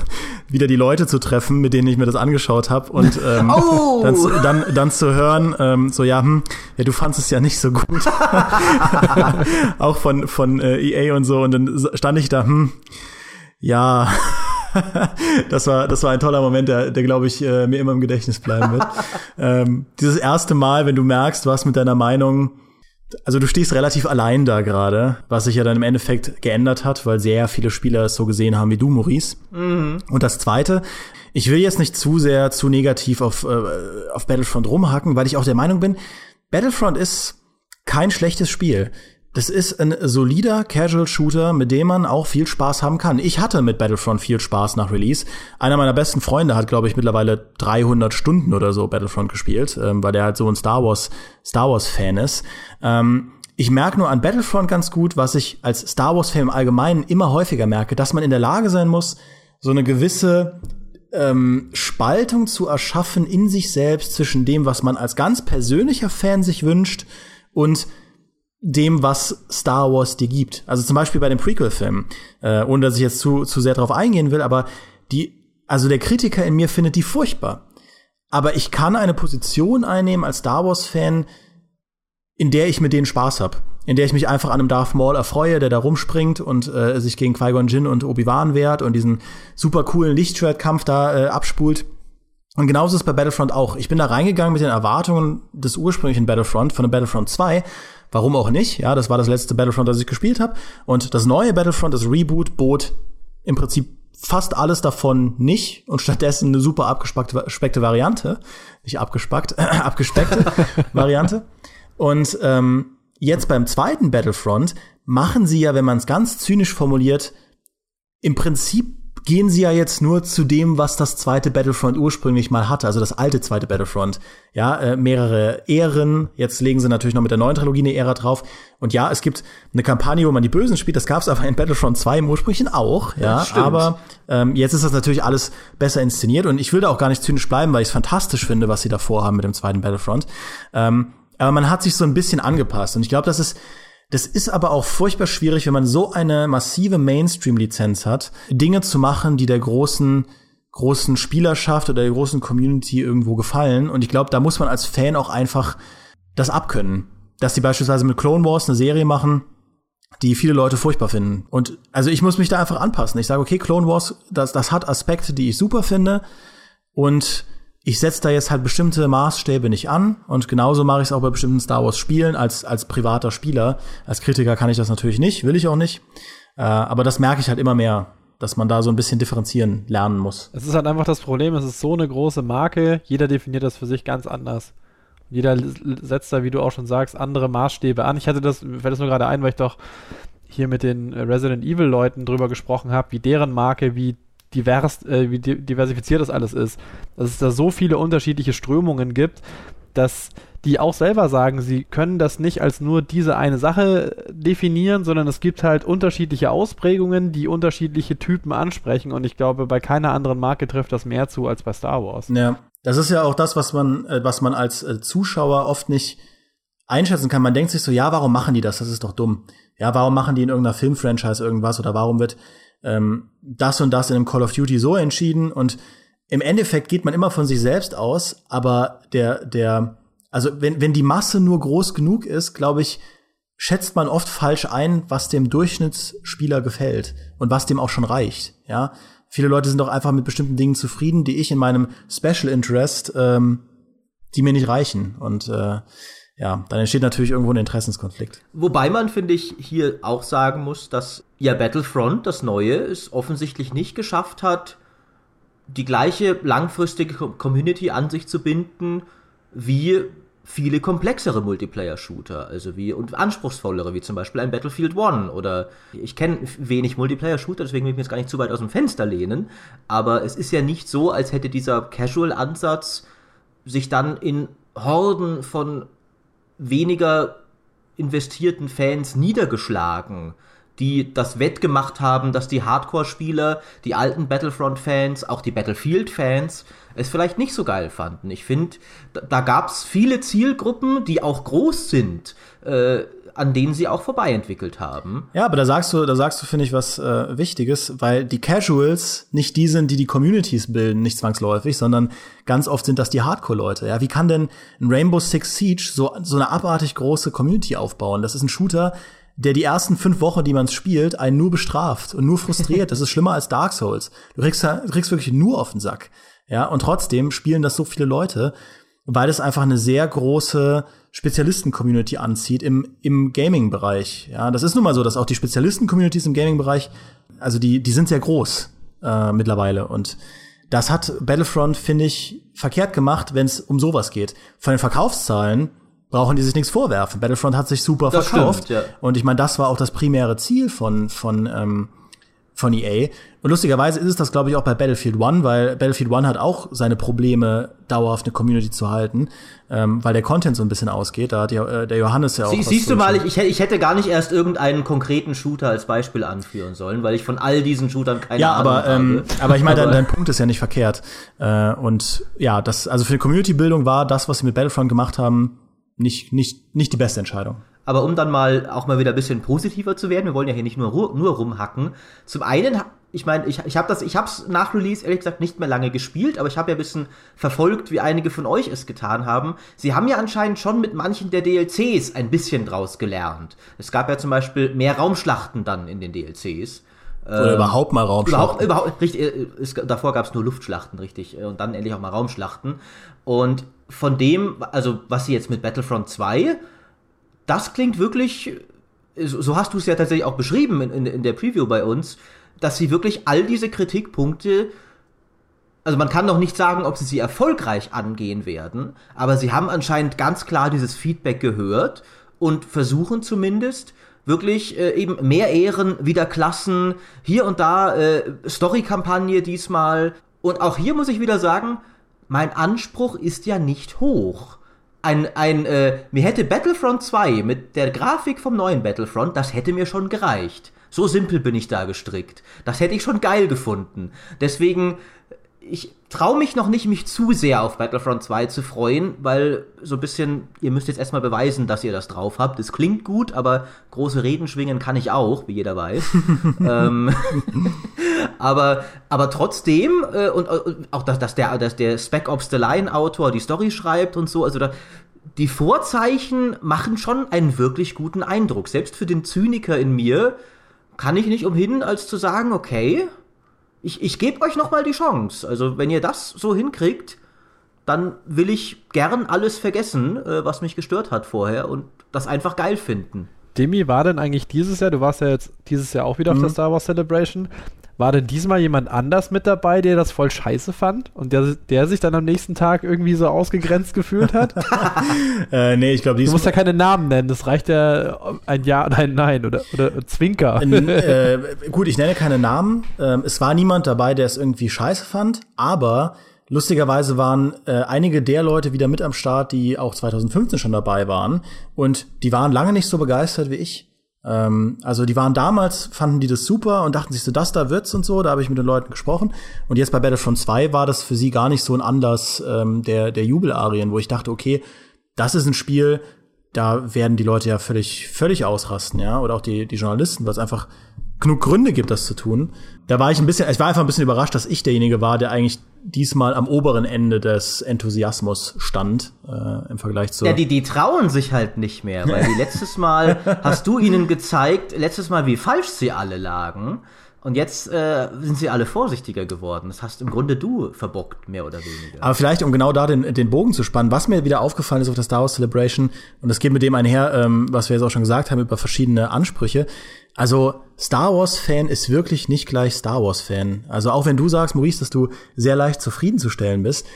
wieder die Leute zu treffen, mit denen ich mir das angeschaut habe und ähm, oh! dann, dann, dann zu hören, ähm, so ja, hm, ja, du fandest es ja nicht so gut, auch von von äh, EA und so und dann stand ich da, hm, ja. das war, das war ein toller Moment, der, der glaube ich, äh, mir immer im Gedächtnis bleiben wird. ähm, dieses erste Mal, wenn du merkst, was mit deiner Meinung, also du stehst relativ allein da gerade, was sich ja dann im Endeffekt geändert hat, weil sehr viele Spieler es so gesehen haben wie du, Maurice. Mhm. Und das zweite, ich will jetzt nicht zu sehr, zu negativ auf, äh, auf Battlefront rumhacken, weil ich auch der Meinung bin, Battlefront ist kein schlechtes Spiel. Das ist ein solider Casual-Shooter, mit dem man auch viel Spaß haben kann. Ich hatte mit Battlefront viel Spaß nach Release. Einer meiner besten Freunde hat, glaube ich, mittlerweile 300 Stunden oder so Battlefront gespielt, ähm, weil der halt so ein Star Wars Star Wars Fan ist. Ähm, ich merke nur an Battlefront ganz gut, was ich als Star Wars Fan im Allgemeinen immer häufiger merke, dass man in der Lage sein muss, so eine gewisse ähm, Spaltung zu erschaffen in sich selbst zwischen dem, was man als ganz persönlicher Fan sich wünscht und dem, was Star Wars dir gibt. Also zum Beispiel bei dem Prequel-Film, äh, ohne dass ich jetzt zu, zu sehr darauf eingehen will, aber die, also der Kritiker in mir findet die furchtbar. Aber ich kann eine Position einnehmen als Star Wars-Fan, in der ich mit denen Spaß habe. In der ich mich einfach an einem Darth Maul erfreue, der da rumspringt und äh, sich gegen Qui-Gon Jinn und Obi-Wan wehrt und diesen super coolen Lichtschwertkampf da äh, abspult. Und genauso ist es bei Battlefront auch. Ich bin da reingegangen mit den Erwartungen des ursprünglichen Battlefront, von dem Battlefront 2 Warum auch nicht? Ja, das war das letzte Battlefront, das ich gespielt habe. Und das neue Battlefront, das Reboot, bot im Prinzip fast alles davon nicht und stattdessen eine super abgespeckte Variante. Nicht abgespackt, äh, abgespeckte Variante. Und ähm, jetzt beim zweiten Battlefront machen sie ja, wenn man es ganz zynisch formuliert, im Prinzip gehen sie ja jetzt nur zu dem, was das zweite Battlefront ursprünglich mal hatte, also das alte zweite Battlefront. Ja, äh, mehrere Ehren. Jetzt legen sie natürlich noch mit der neuen Trilogie eine Ära drauf. Und ja, es gibt eine Kampagne, wo man die Bösen spielt. Das gab es aber in Battlefront 2 im ursprünglichen auch. Ja, ja aber ähm, jetzt ist das natürlich alles besser inszeniert. Und ich will da auch gar nicht zynisch bleiben, weil ich es fantastisch finde, was sie da vorhaben mit dem zweiten Battlefront. Ähm, aber man hat sich so ein bisschen angepasst. Und ich glaube, das ist das ist aber auch furchtbar schwierig, wenn man so eine massive Mainstream-Lizenz hat, Dinge zu machen, die der großen großen Spielerschaft oder der großen Community irgendwo gefallen. Und ich glaube, da muss man als Fan auch einfach das abkönnen. Dass die beispielsweise mit Clone Wars eine Serie machen, die viele Leute furchtbar finden. Und also ich muss mich da einfach anpassen. Ich sage, okay, Clone Wars, das, das hat Aspekte, die ich super finde. Und ich setze da jetzt halt bestimmte Maßstäbe nicht an und genauso mache ich es auch bei bestimmten Star Wars Spielen als als privater Spieler. Als Kritiker kann ich das natürlich nicht, will ich auch nicht. Äh, aber das merke ich halt immer mehr, dass man da so ein bisschen differenzieren lernen muss. Es ist halt einfach das Problem, es ist so eine große Marke, jeder definiert das für sich ganz anders. Jeder setzt da, wie du auch schon sagst, andere Maßstäbe an. Ich hatte das, fällt das nur gerade ein, weil ich doch hier mit den Resident Evil Leuten drüber gesprochen habe, wie deren Marke, wie divers, äh, wie diversifiziert das alles ist. Dass es da so viele unterschiedliche Strömungen gibt, dass die auch selber sagen, sie können das nicht als nur diese eine Sache definieren, sondern es gibt halt unterschiedliche Ausprägungen, die unterschiedliche Typen ansprechen und ich glaube, bei keiner anderen Marke trifft das mehr zu als bei Star Wars. Ja, das ist ja auch das, was man, äh, was man als äh, Zuschauer oft nicht einschätzen kann. Man denkt sich so, ja, warum machen die das? Das ist doch dumm. Ja, warum machen die in irgendeiner Filmfranchise irgendwas oder warum wird ähm, das und das in einem Call of Duty so entschieden und im Endeffekt geht man immer von sich selbst aus, aber der, der, also wenn, wenn die Masse nur groß genug ist, glaube ich, schätzt man oft falsch ein, was dem Durchschnittsspieler gefällt und was dem auch schon reicht, ja. Viele Leute sind doch einfach mit bestimmten Dingen zufrieden, die ich in meinem Special Interest ähm, die mir nicht reichen. Und äh, ja, dann entsteht natürlich irgendwo ein Interessenskonflikt. Wobei man, finde ich, hier auch sagen muss, dass ja Battlefront, das Neue, es offensichtlich nicht geschafft hat, die gleiche langfristige Community an sich zu binden, wie viele komplexere Multiplayer-Shooter, also wie und anspruchsvollere, wie zum Beispiel ein Battlefield One oder ich kenne wenig Multiplayer-Shooter, deswegen will ich mir jetzt gar nicht zu weit aus dem Fenster lehnen, aber es ist ja nicht so, als hätte dieser Casual-Ansatz sich dann in Horden von weniger investierten Fans niedergeschlagen, die das wettgemacht haben, dass die Hardcore-Spieler, die alten Battlefront-Fans, auch die Battlefield-Fans es vielleicht nicht so geil fanden. Ich finde, da, da gab es viele Zielgruppen, die auch groß sind. Äh, an denen sie auch vorbei entwickelt haben. Ja, aber da sagst du, da sagst du, finde ich, was äh, Wichtiges, weil die Casuals nicht die sind, die die Communities bilden, nicht zwangsläufig, sondern ganz oft sind das die Hardcore-Leute. Ja, wie kann denn ein Rainbow Six Siege so, so eine abartig große Community aufbauen? Das ist ein Shooter, der die ersten fünf Wochen, die man spielt, einen nur bestraft und nur frustriert. Das ist schlimmer als Dark Souls. Du kriegst, du kriegst wirklich nur auf den Sack. Ja, und trotzdem spielen das so viele Leute, weil es einfach eine sehr große Spezialisten-Community anzieht im, im Gaming-Bereich. Ja, das ist nun mal so, dass auch die Spezialisten-Communities im Gaming-Bereich, also die, die sind sehr groß äh, mittlerweile. Und das hat Battlefront, finde ich, verkehrt gemacht, wenn es um sowas geht. Von den Verkaufszahlen brauchen die sich nichts vorwerfen. Battlefront hat sich super das verkauft. Stimmt, ja. Und ich meine, das war auch das primäre Ziel von, von, ähm, von EA. Und lustigerweise ist es das, glaube ich, auch bei Battlefield One, weil Battlefield One hat auch seine Probleme, dauerhaft eine Community zu halten, ähm, weil der Content so ein bisschen ausgeht. Da hat ja, äh, der Johannes ja auch. Sie, siehst du mal, ich, ich hätte gar nicht erst irgendeinen konkreten Shooter als Beispiel anführen sollen, weil ich von all diesen Shootern keine ja, Ahnung aber, ähm, habe. aber ich meine, dein, dein Punkt ist ja nicht verkehrt. Äh, und ja, das, also für die Community-Bildung war das, was sie mit Battlefront gemacht haben, nicht, nicht, nicht die beste Entscheidung. Aber um dann mal auch mal wieder ein bisschen positiver zu werden, wir wollen ja hier nicht nur, nur rumhacken. Zum einen, ich meine, ich, ich habe das, ich habe es nach Release ehrlich gesagt nicht mehr lange gespielt, aber ich habe ja ein bisschen verfolgt, wie einige von euch es getan haben. Sie haben ja anscheinend schon mit manchen der DLCs ein bisschen draus gelernt. Es gab ja zum Beispiel mehr Raumschlachten dann in den DLCs. Oder ähm, überhaupt mal Raumschlachten. Überhaupt, überhaupt richtig, äh, es, davor gab es nur Luftschlachten, richtig, äh, und dann endlich auch mal Raumschlachten. Und von dem, also was sie jetzt mit Battlefront 2 das klingt wirklich, so hast du es ja tatsächlich auch beschrieben in, in, in der Preview bei uns, dass sie wirklich all diese Kritikpunkte also man kann noch nicht sagen, ob sie sie erfolgreich angehen werden, aber sie haben anscheinend ganz klar dieses Feedback gehört und versuchen zumindest wirklich äh, eben mehr Ehren, wieder Klassen, hier und da äh, Story-Kampagne diesmal. Und auch hier muss ich wieder sagen, mein Anspruch ist ja nicht hoch ein, ein, äh, mir hätte Battlefront 2 mit der Grafik vom neuen Battlefront, das hätte mir schon gereicht. So simpel bin ich da gestrickt. Das hätte ich schon geil gefunden. Deswegen, ich traue mich noch nicht, mich zu sehr auf Battlefront 2 zu freuen, weil so ein bisschen, ihr müsst jetzt erstmal beweisen, dass ihr das drauf habt. Es klingt gut, aber große Reden schwingen kann ich auch, wie jeder weiß. ähm, aber, aber trotzdem, äh, und, und, auch, dass, dass, der, dass der Spec Ops The Line Autor die Story schreibt und so, also da, die Vorzeichen machen schon einen wirklich guten Eindruck. Selbst für den Zyniker in mir kann ich nicht umhin, als zu sagen, okay, ich, ich gebe euch noch mal die Chance. Also wenn ihr das so hinkriegt, dann will ich gern alles vergessen, äh, was mich gestört hat vorher und das einfach geil finden. Demi, war denn eigentlich dieses Jahr, du warst ja jetzt dieses Jahr auch wieder mhm. auf der Star Wars Celebration, war denn diesmal jemand anders mit dabei, der das voll scheiße fand und der, der sich dann am nächsten Tag irgendwie so ausgegrenzt gefühlt hat? äh, nee, ich glaube, Du musst ja keine Namen nennen, das reicht ja ein Ja oder ein Nein oder, oder Zwinker. äh, gut, ich nenne keine Namen. Ähm, es war niemand dabei, der es irgendwie scheiße fand, aber Lustigerweise waren äh, einige der Leute wieder mit am Start, die auch 2015 schon dabei waren. Und die waren lange nicht so begeistert wie ich. Ähm, also die waren damals, fanden die das super und dachten sich so, das da wird's und so. Da habe ich mit den Leuten gesprochen. Und jetzt bei Battlefront 2 war das für sie gar nicht so ein Anlass ähm, der, der Jubelarien, wo ich dachte, okay, das ist ein Spiel, da werden die Leute ja völlig, völlig ausrasten, ja. Oder auch die, die Journalisten, weil es einfach genug Gründe gibt, das zu tun. Da war ich ein bisschen, ich war einfach ein bisschen überrascht, dass ich derjenige war, der eigentlich diesmal am oberen Ende des Enthusiasmus stand äh, im Vergleich zu. Ja, die, die trauen sich halt nicht mehr, weil die letztes Mal hast du ihnen gezeigt, letztes Mal, wie falsch sie alle lagen. Und jetzt äh, sind sie alle vorsichtiger geworden. Das hast im Grunde du verbockt, mehr oder weniger. Aber vielleicht, um genau da den, den Bogen zu spannen, was mir wieder aufgefallen ist auf der Star Wars Celebration, und das geht mit dem einher, ähm, was wir jetzt auch schon gesagt haben über verschiedene Ansprüche. Also Star Wars-Fan ist wirklich nicht gleich Star Wars-Fan. Also auch wenn du sagst, Maurice, dass du sehr leicht zufriedenzustellen bist,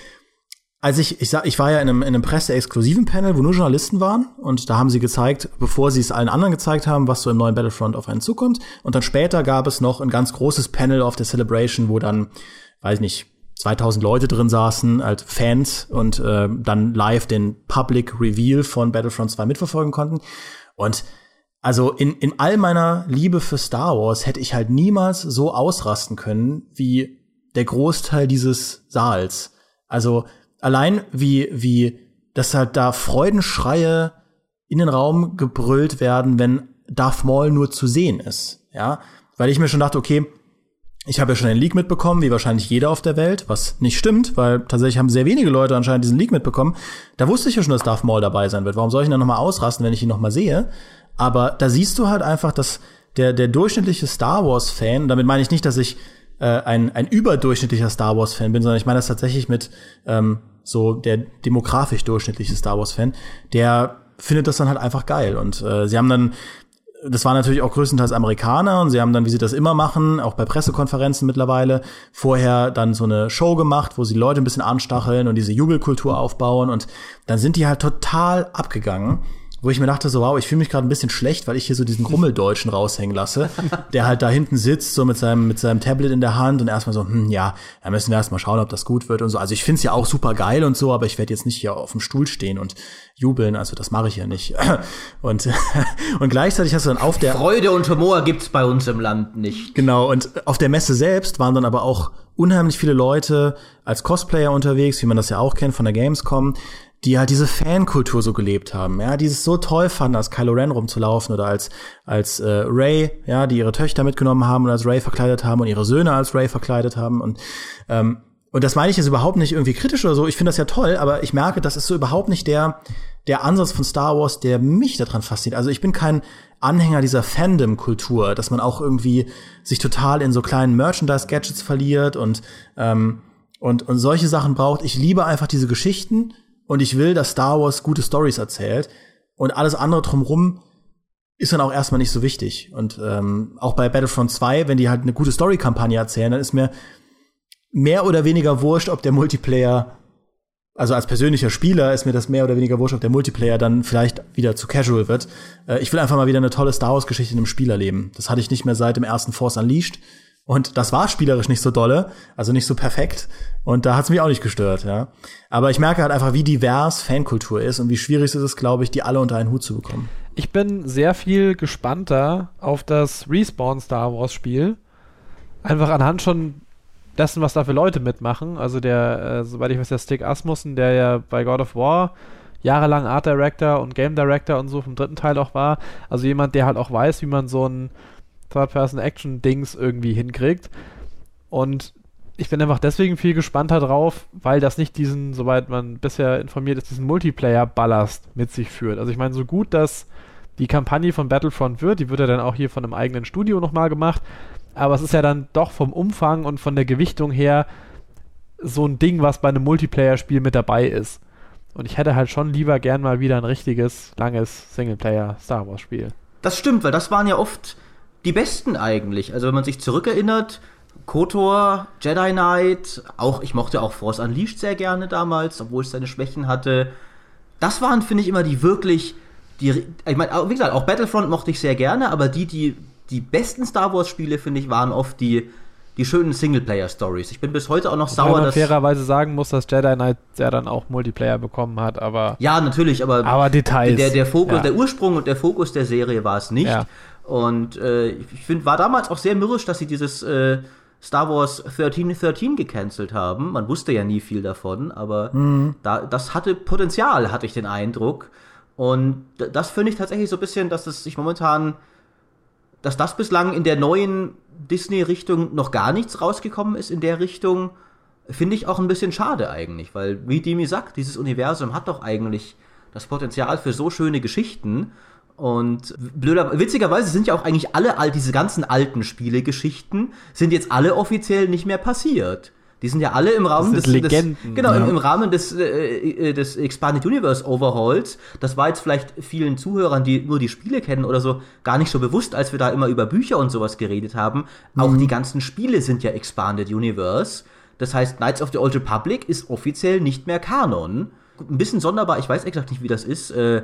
als ich, ich sag, ich war ja in einem, in einem Presse-exklusiven Panel, wo nur Journalisten waren und da haben sie gezeigt, bevor sie es allen anderen gezeigt haben, was so im neuen Battlefront auf einen zukommt. Und dann später gab es noch ein ganz großes Panel auf der Celebration, wo dann, weiß nicht, 2000 Leute drin saßen, als Fans und äh, dann live den Public Reveal von Battlefront 2 mitverfolgen konnten. Und also in, in all meiner Liebe für Star Wars hätte ich halt niemals so ausrasten können wie der Großteil dieses Saals. Also allein wie, wie, dass halt da Freudenschreie in den Raum gebrüllt werden, wenn Darth Maul nur zu sehen ist. Ja, weil ich mir schon dachte, okay, ich habe ja schon den Leak mitbekommen, wie wahrscheinlich jeder auf der Welt, was nicht stimmt, weil tatsächlich haben sehr wenige Leute anscheinend diesen Leak mitbekommen. Da wusste ich ja schon, dass Darth Maul dabei sein wird. Warum soll ich ihn dann nochmal ausrasten, wenn ich ihn nochmal sehe? Aber da siehst du halt einfach, dass der, der durchschnittliche Star Wars-Fan, damit meine ich nicht, dass ich äh, ein, ein überdurchschnittlicher Star Wars-Fan bin, sondern ich meine das tatsächlich mit ähm, so der demografisch durchschnittliche Star Wars-Fan, der findet das dann halt einfach geil. Und äh, sie haben dann, das waren natürlich auch größtenteils Amerikaner und sie haben dann, wie sie das immer machen, auch bei Pressekonferenzen mittlerweile, vorher dann so eine Show gemacht, wo sie Leute ein bisschen anstacheln und diese Jubelkultur aufbauen und dann sind die halt total abgegangen wo ich mir dachte, so wow, ich fühle mich gerade ein bisschen schlecht, weil ich hier so diesen Grummeldeutschen raushängen lasse, der halt da hinten sitzt, so mit seinem, mit seinem Tablet in der Hand und erstmal so, hm, ja, da müssen wir erstmal schauen, ob das gut wird und so. Also ich finde es ja auch super geil und so, aber ich werde jetzt nicht hier auf dem Stuhl stehen und jubeln, also das mache ich ja nicht. Und, und gleichzeitig hast du dann auf der Freude und Humor gibt's bei uns im Land nicht. Genau, und auf der Messe selbst waren dann aber auch unheimlich viele Leute als Cosplayer unterwegs, wie man das ja auch kennt von der Gamescom, die halt diese Fankultur so gelebt haben, ja, die es so toll fanden, als Kylo Ren rumzulaufen oder als als äh, Ray, ja, die ihre Töchter mitgenommen haben und als Ray verkleidet haben und ihre Söhne als Ray verkleidet haben und ähm, und das meine ich jetzt überhaupt nicht irgendwie kritisch oder so. Ich finde das ja toll, aber ich merke, das ist so überhaupt nicht der der Ansatz von Star Wars, der mich daran fasziniert. Also ich bin kein Anhänger dieser Fandom-Kultur, dass man auch irgendwie sich total in so kleinen Merchandise-Gadgets verliert und ähm, und und solche Sachen braucht. Ich liebe einfach diese Geschichten und ich will, dass Star Wars gute Stories erzählt und alles andere drumrum ist dann auch erstmal nicht so wichtig. Und ähm, auch bei Battlefront 2, wenn die halt eine gute Story-Kampagne erzählen, dann ist mir mehr oder weniger wurscht, ob der Multiplayer, also als persönlicher Spieler ist mir das mehr oder weniger wurscht, ob der Multiplayer dann vielleicht wieder zu casual wird. Äh, ich will einfach mal wieder eine tolle Star Wars-Geschichte in einem Spiel erleben. Das hatte ich nicht mehr seit dem ersten Force Unleashed. Und das war spielerisch nicht so dolle, also nicht so perfekt. Und da hat's mich auch nicht gestört, ja. Aber ich merke halt einfach, wie divers Fankultur ist und wie schwierig es ist, glaube ich, die alle unter einen Hut zu bekommen. Ich bin sehr viel gespannter auf das Respawn Star Wars Spiel. Einfach anhand schon dessen, was da für Leute mitmachen. Also der, äh, soweit ich weiß, der Stick Asmussen, der ja bei God of War jahrelang Art Director und Game Director und so vom dritten Teil auch war. Also jemand, der halt auch weiß, wie man so ein Third-Person-Action-Dings irgendwie hinkriegt. Und ich bin einfach deswegen viel gespannter drauf, weil das nicht diesen, soweit man bisher informiert ist, diesen Multiplayer-Ballast mit sich führt. Also ich meine, so gut, dass die Kampagne von Battlefront wird, die wird ja dann auch hier von einem eigenen Studio nochmal gemacht, aber es ist ja dann doch vom Umfang und von der Gewichtung her so ein Ding, was bei einem Multiplayer-Spiel mit dabei ist. Und ich hätte halt schon lieber gern mal wieder ein richtiges, langes Singleplayer-Star Wars-Spiel. Das stimmt, weil das waren ja oft die besten eigentlich. Also wenn man sich zurückerinnert, KOTOR, Jedi Knight, auch ich mochte auch Force Unleashed sehr gerne damals, obwohl es seine Schwächen hatte. Das waren, finde ich, immer die wirklich, die, ich meine, wie gesagt, auch Battlefront mochte ich sehr gerne, aber die, die, die besten Star Wars-Spiele, finde ich, waren oft die, die schönen Singleplayer-Stories. Ich bin bis heute auch noch Wobei sauer, man dass fairerweise sagen muss, dass Jedi Knight ja dann auch Multiplayer bekommen hat, aber ja natürlich, aber aber Details. Der, der Fokus, ja. der Ursprung und der Fokus der Serie war es nicht. Ja. Und äh, ich finde, war damals auch sehr mürrisch, dass sie dieses äh, Star Wars 1313 gecancelt haben. Man wusste ja nie viel davon, aber mhm. da, das hatte Potenzial, hatte ich den Eindruck. Und das finde ich tatsächlich so ein bisschen, dass es sich momentan, dass das bislang in der neuen Disney-Richtung noch gar nichts rausgekommen ist in der Richtung, finde ich auch ein bisschen schade eigentlich, weil wie Demi sagt, dieses Universum hat doch eigentlich das Potenzial für so schöne Geschichten Und blöder, witzigerweise sind ja auch eigentlich alle all diese ganzen alten Spielegeschichten sind jetzt alle offiziell nicht mehr passiert. Die sind ja alle im Rahmen des, Legenden, des, genau ja. im, im, Rahmen des äh, des Expanded Universe Overhauls. Das war jetzt vielleicht vielen Zuhörern, die nur die Spiele kennen oder so, gar nicht so bewusst, als wir da immer über Bücher und sowas geredet haben. Mhm. Auch die ganzen Spiele sind ja Expanded Universe. Das heißt, Knights of the Old Republic ist offiziell nicht mehr Kanon. Ein bisschen sonderbar, ich weiß exakt nicht, wie das ist. Äh,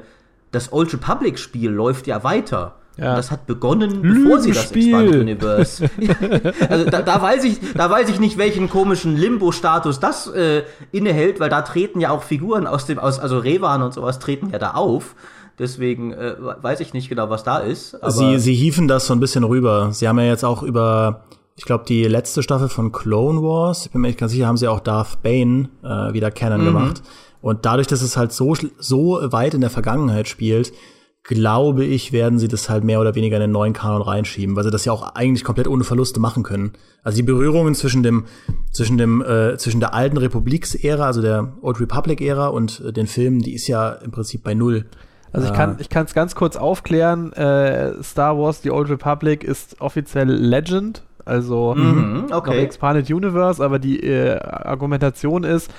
das Old Republic Spiel läuft ja weiter. Ja. das hat begonnen, bevor sie das Expanded Universe. also da, da, weiß ich, da weiß ich nicht, welchen komischen Limbo-Status das äh, innehält, weil da treten ja auch Figuren aus dem, aus, also Revan und sowas treten ja da auf. Deswegen äh, weiß ich nicht genau, was da ist. sie, sie hieven das so ein bisschen rüber. Sie haben ja jetzt auch über, ich glaube, die letzte Staffel von Clone Wars, ich bin mir nicht ganz sicher, haben sie auch Darth Bane äh, wieder Canon mhm. gemacht. Und dadurch, dass es halt so, so weit in der Vergangenheit spielt, glaube ich, werden sie das halt mehr oder weniger in den neuen Kanon reinschieben, weil sie das ja auch eigentlich komplett ohne Verluste machen können. Also die Berührungen zwischen dem zwischen dem äh, zwischen der alten Republiks-Ära, also der Old Republic-Ära und äh, den Filmen, die ist ja im Prinzip bei null. Also ich kann äh. ich kann es ganz kurz aufklären. Äh, Star Wars: The Old Republic ist offiziell Legend, also mhm, okay. Expanded Universe, aber die äh, Argumentation ist,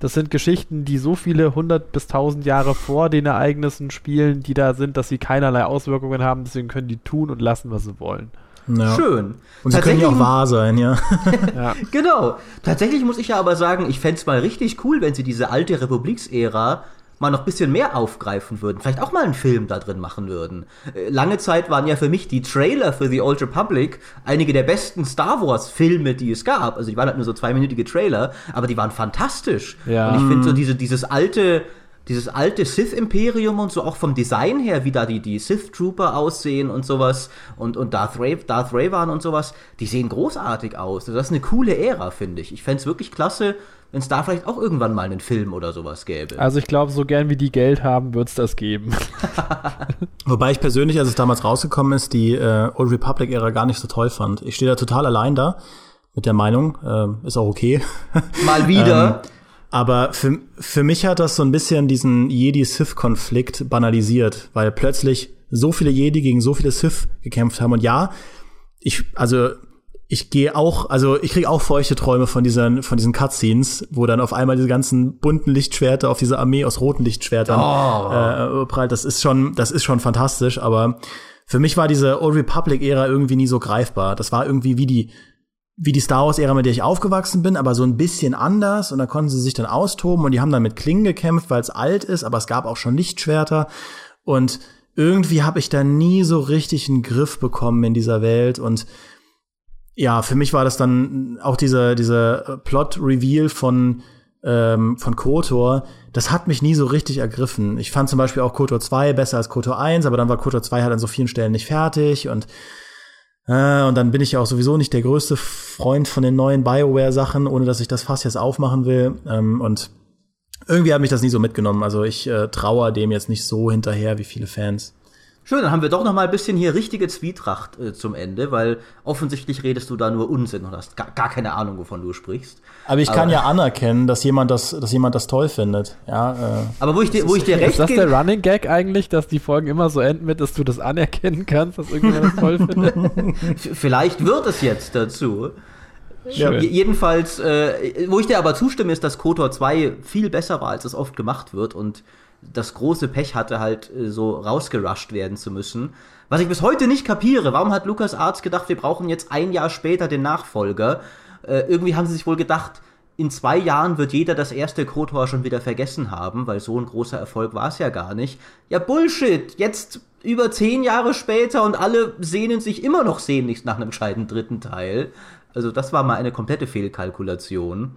das sind Geschichten, die so viele hundert bis tausend Jahre vor den Ereignissen spielen, die da sind, dass sie keinerlei Auswirkungen haben. Deswegen können die tun und lassen, was sie wollen. Ja. Schön. Und sie können ja auch wahr sein, ja. ja. Genau. Tatsächlich muss ich ja aber sagen, ich fände es mal richtig cool, wenn sie diese alte Republiksära mal noch ein bisschen mehr aufgreifen würden, vielleicht auch mal einen Film da drin machen würden. Äh, lange Zeit waren ja für mich die Trailer für The Old Republic einige der besten Star Wars Filme, die es gab. Also die waren halt nur so zweiminütige Trailer, aber die waren fantastisch. Ja. Und ich finde so diese, dieses alte, dieses alte Sith-Imperium und so, auch vom Design her, wie da die, die Sith-Trooper aussehen und sowas und, und Darth, Ra Darth Ravan und sowas, die sehen großartig aus. Also das ist eine coole Ära, finde ich. Ich fände es wirklich klasse, wenn es da vielleicht auch irgendwann mal einen Film oder sowas gäbe. Also ich glaube, so gern wie die Geld haben, wird es das geben. Wobei ich persönlich, als es damals rausgekommen ist, die äh, Old Republic-Ära gar nicht so toll fand. Ich stehe da total allein da mit der Meinung, äh, ist auch okay. Mal wieder. ähm, aber für, für mich hat das so ein bisschen diesen Jedi-Sith-Konflikt banalisiert, weil plötzlich so viele Jedi gegen so viele Sith gekämpft haben. Und ja, ich, also ich gehe auch, also ich kriege auch feuchte Träume von diesen, von diesen Cutscenes, wo dann auf einmal diese ganzen bunten Lichtschwerter auf diese Armee aus roten Lichtschwertern oh. äh, prallt. Das ist schon, das ist schon fantastisch, aber für mich war diese Old Republic-Ära irgendwie nie so greifbar. Das war irgendwie wie die, wie die Star Wars-Ära, mit der ich aufgewachsen bin, aber so ein bisschen anders. Und da konnten sie sich dann austoben und die haben dann mit Klingen gekämpft, weil es alt ist, aber es gab auch schon Lichtschwerter. Und irgendwie habe ich da nie so richtig einen Griff bekommen in dieser Welt und ja, für mich war das dann auch dieser dieser Plot-Reveal von ähm, von KOTOR, das hat mich nie so richtig ergriffen. Ich fand zum Beispiel auch KOTOR 2 besser als KOTOR 1, aber dann war KOTOR 2 halt an so vielen Stellen nicht fertig und äh, und dann bin ich ja auch sowieso nicht der größte Freund von den neuen BioWare-Sachen, ohne dass ich das fast jetzt aufmachen will. Ähm, und irgendwie hat mich das nie so mitgenommen. Also ich äh, trauere dem jetzt nicht so hinterher wie viele Fans. Schön, dann haben wir doch noch mal ein bisschen hier richtige Zwietracht äh, zum Ende, weil offensichtlich redest du da nur Unsinn und hast gar, gar keine Ahnung, wovon du sprichst. Aber ich aber, kann ja anerkennen, dass jemand das, dass jemand das toll findet. Ja, äh, aber wo ich dir, wo ich dir recht Ist das der Running Gag eigentlich, dass die Folgen immer so enden mit, dass du das anerkennen kannst, dass irgendjemand das toll findet? Vielleicht wird es jetzt dazu. Ja, jedenfalls, äh, wo ich dir aber zustimme, ist, dass KOTOR 2 viel besser war, als es oft gemacht wird und das große Pech hatte, halt äh, so rausgerusht werden zu müssen. Was ich bis heute nicht kapiere, warum hat Lukas Arzt gedacht, wir brauchen jetzt ein Jahr später den Nachfolger? Äh, irgendwie haben sie sich wohl gedacht, in zwei Jahren wird jeder das erste Kotor schon wieder vergessen haben, weil so ein großer Erfolg war es ja gar nicht. Ja, Bullshit! Jetzt über zehn Jahre später und alle sehnen sich immer noch sehnlichst nach einem gescheiten dritten Teil. Also das war mal eine komplette Fehlkalkulation.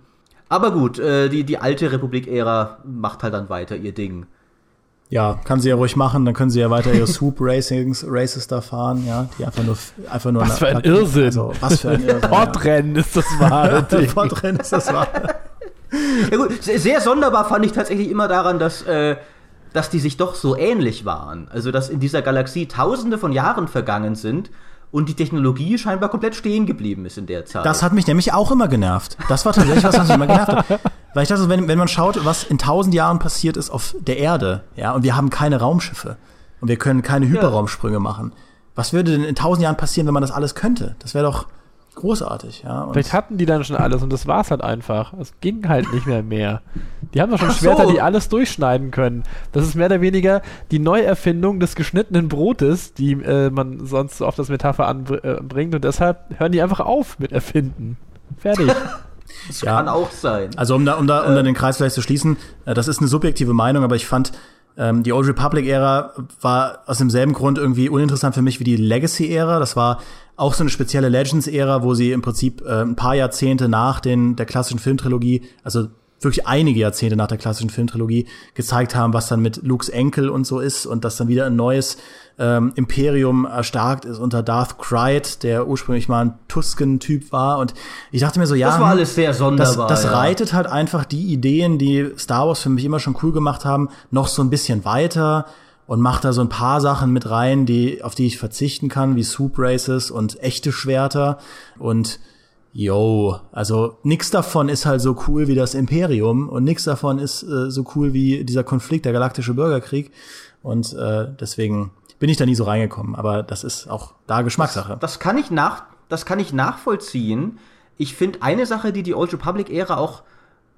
Aber gut, äh, die, die alte Republik-Ära macht halt dann weiter ihr Ding. Ja, kann sie ja ruhig machen, dann können sie ja weiter ihre Soup Racings, Races da fahren, ja, die einfach nur, einfach nur. Was für ein Irrsinn. Also, was für ein Irrsinn. Fortrennen ist das wahre Ding. Fortrennen ist das wahre. ja gut, sehr sonderbar fand ich tatsächlich immer daran, dass, äh, dass die sich doch so ähnlich waren. Also, dass in dieser Galaxie tausende von Jahren vergangen sind und die Technologie scheinbar komplett stehen geblieben ist in der Zeit. Das hat mich nämlich auch immer genervt. Das war tatsächlich was, was mich immer genervt hat. Weil ich dachte, wenn, wenn man schaut, was in tausend Jahren passiert ist auf der Erde, ja, und wir haben keine Raumschiffe. und wir können keine Hyperraumsprünge ja. machen. Was würde denn in tausend Jahren passieren, wenn man das alles könnte? Das wäre doch großartig, ja. Und Vielleicht hatten die dann schon alles und das war's halt einfach. Es ging halt nicht mehr mehr. Die haben doch schon Schwerter, so. die alles durchschneiden können. Das ist mehr oder weniger die Neuerfindung des geschnittenen Brotes, die äh, man sonst so oft als Metapher anbringt und deshalb hören die einfach auf mit erfinden. Fertig. Das ja. kann auch sein. Also um da, um da, um da den Kreis vielleicht zu schließen, äh, das ist eine subjektive Meinung, aber ich fand, ähm, die Old Republic-Ära war aus demselben Grund irgendwie uninteressant für mich wie die Legacy-Ära. Das war auch so eine spezielle Legends-Ära, wo sie im Prinzip äh, ein paar Jahrzehnte nach den, der klassischen Filmtrilogie, also wirklich einige Jahrzehnte nach der klassischen Filmtrilogie gezeigt haben, was dann mit Lukes Enkel und so ist und dass dann wieder ein neues ähm, Imperium erstarkt ist unter Darth Cried, der ursprünglich mal ein Tusken-Typ war. Und ich dachte mir so, ja, das war alles sehr sonderbar. Das, das ja. reitet halt einfach die Ideen, die Star Wars für mich immer schon cool gemacht haben, noch so ein bisschen weiter und macht da so ein paar Sachen mit rein, die, auf die ich verzichten kann, wie Soup Races und echte Schwerter. Und yo, also nix davon ist halt so cool wie das Imperium und nix davon ist äh, so cool wie dieser Konflikt, der galaktische Bürgerkrieg. Und äh, deswegen bin ich da nie so reingekommen. Aber das ist auch da Geschmackssache. Das, das kann ich nach, das kann ich nachvollziehen. Ich finde eine Sache, die die Old Republic-Ära auch,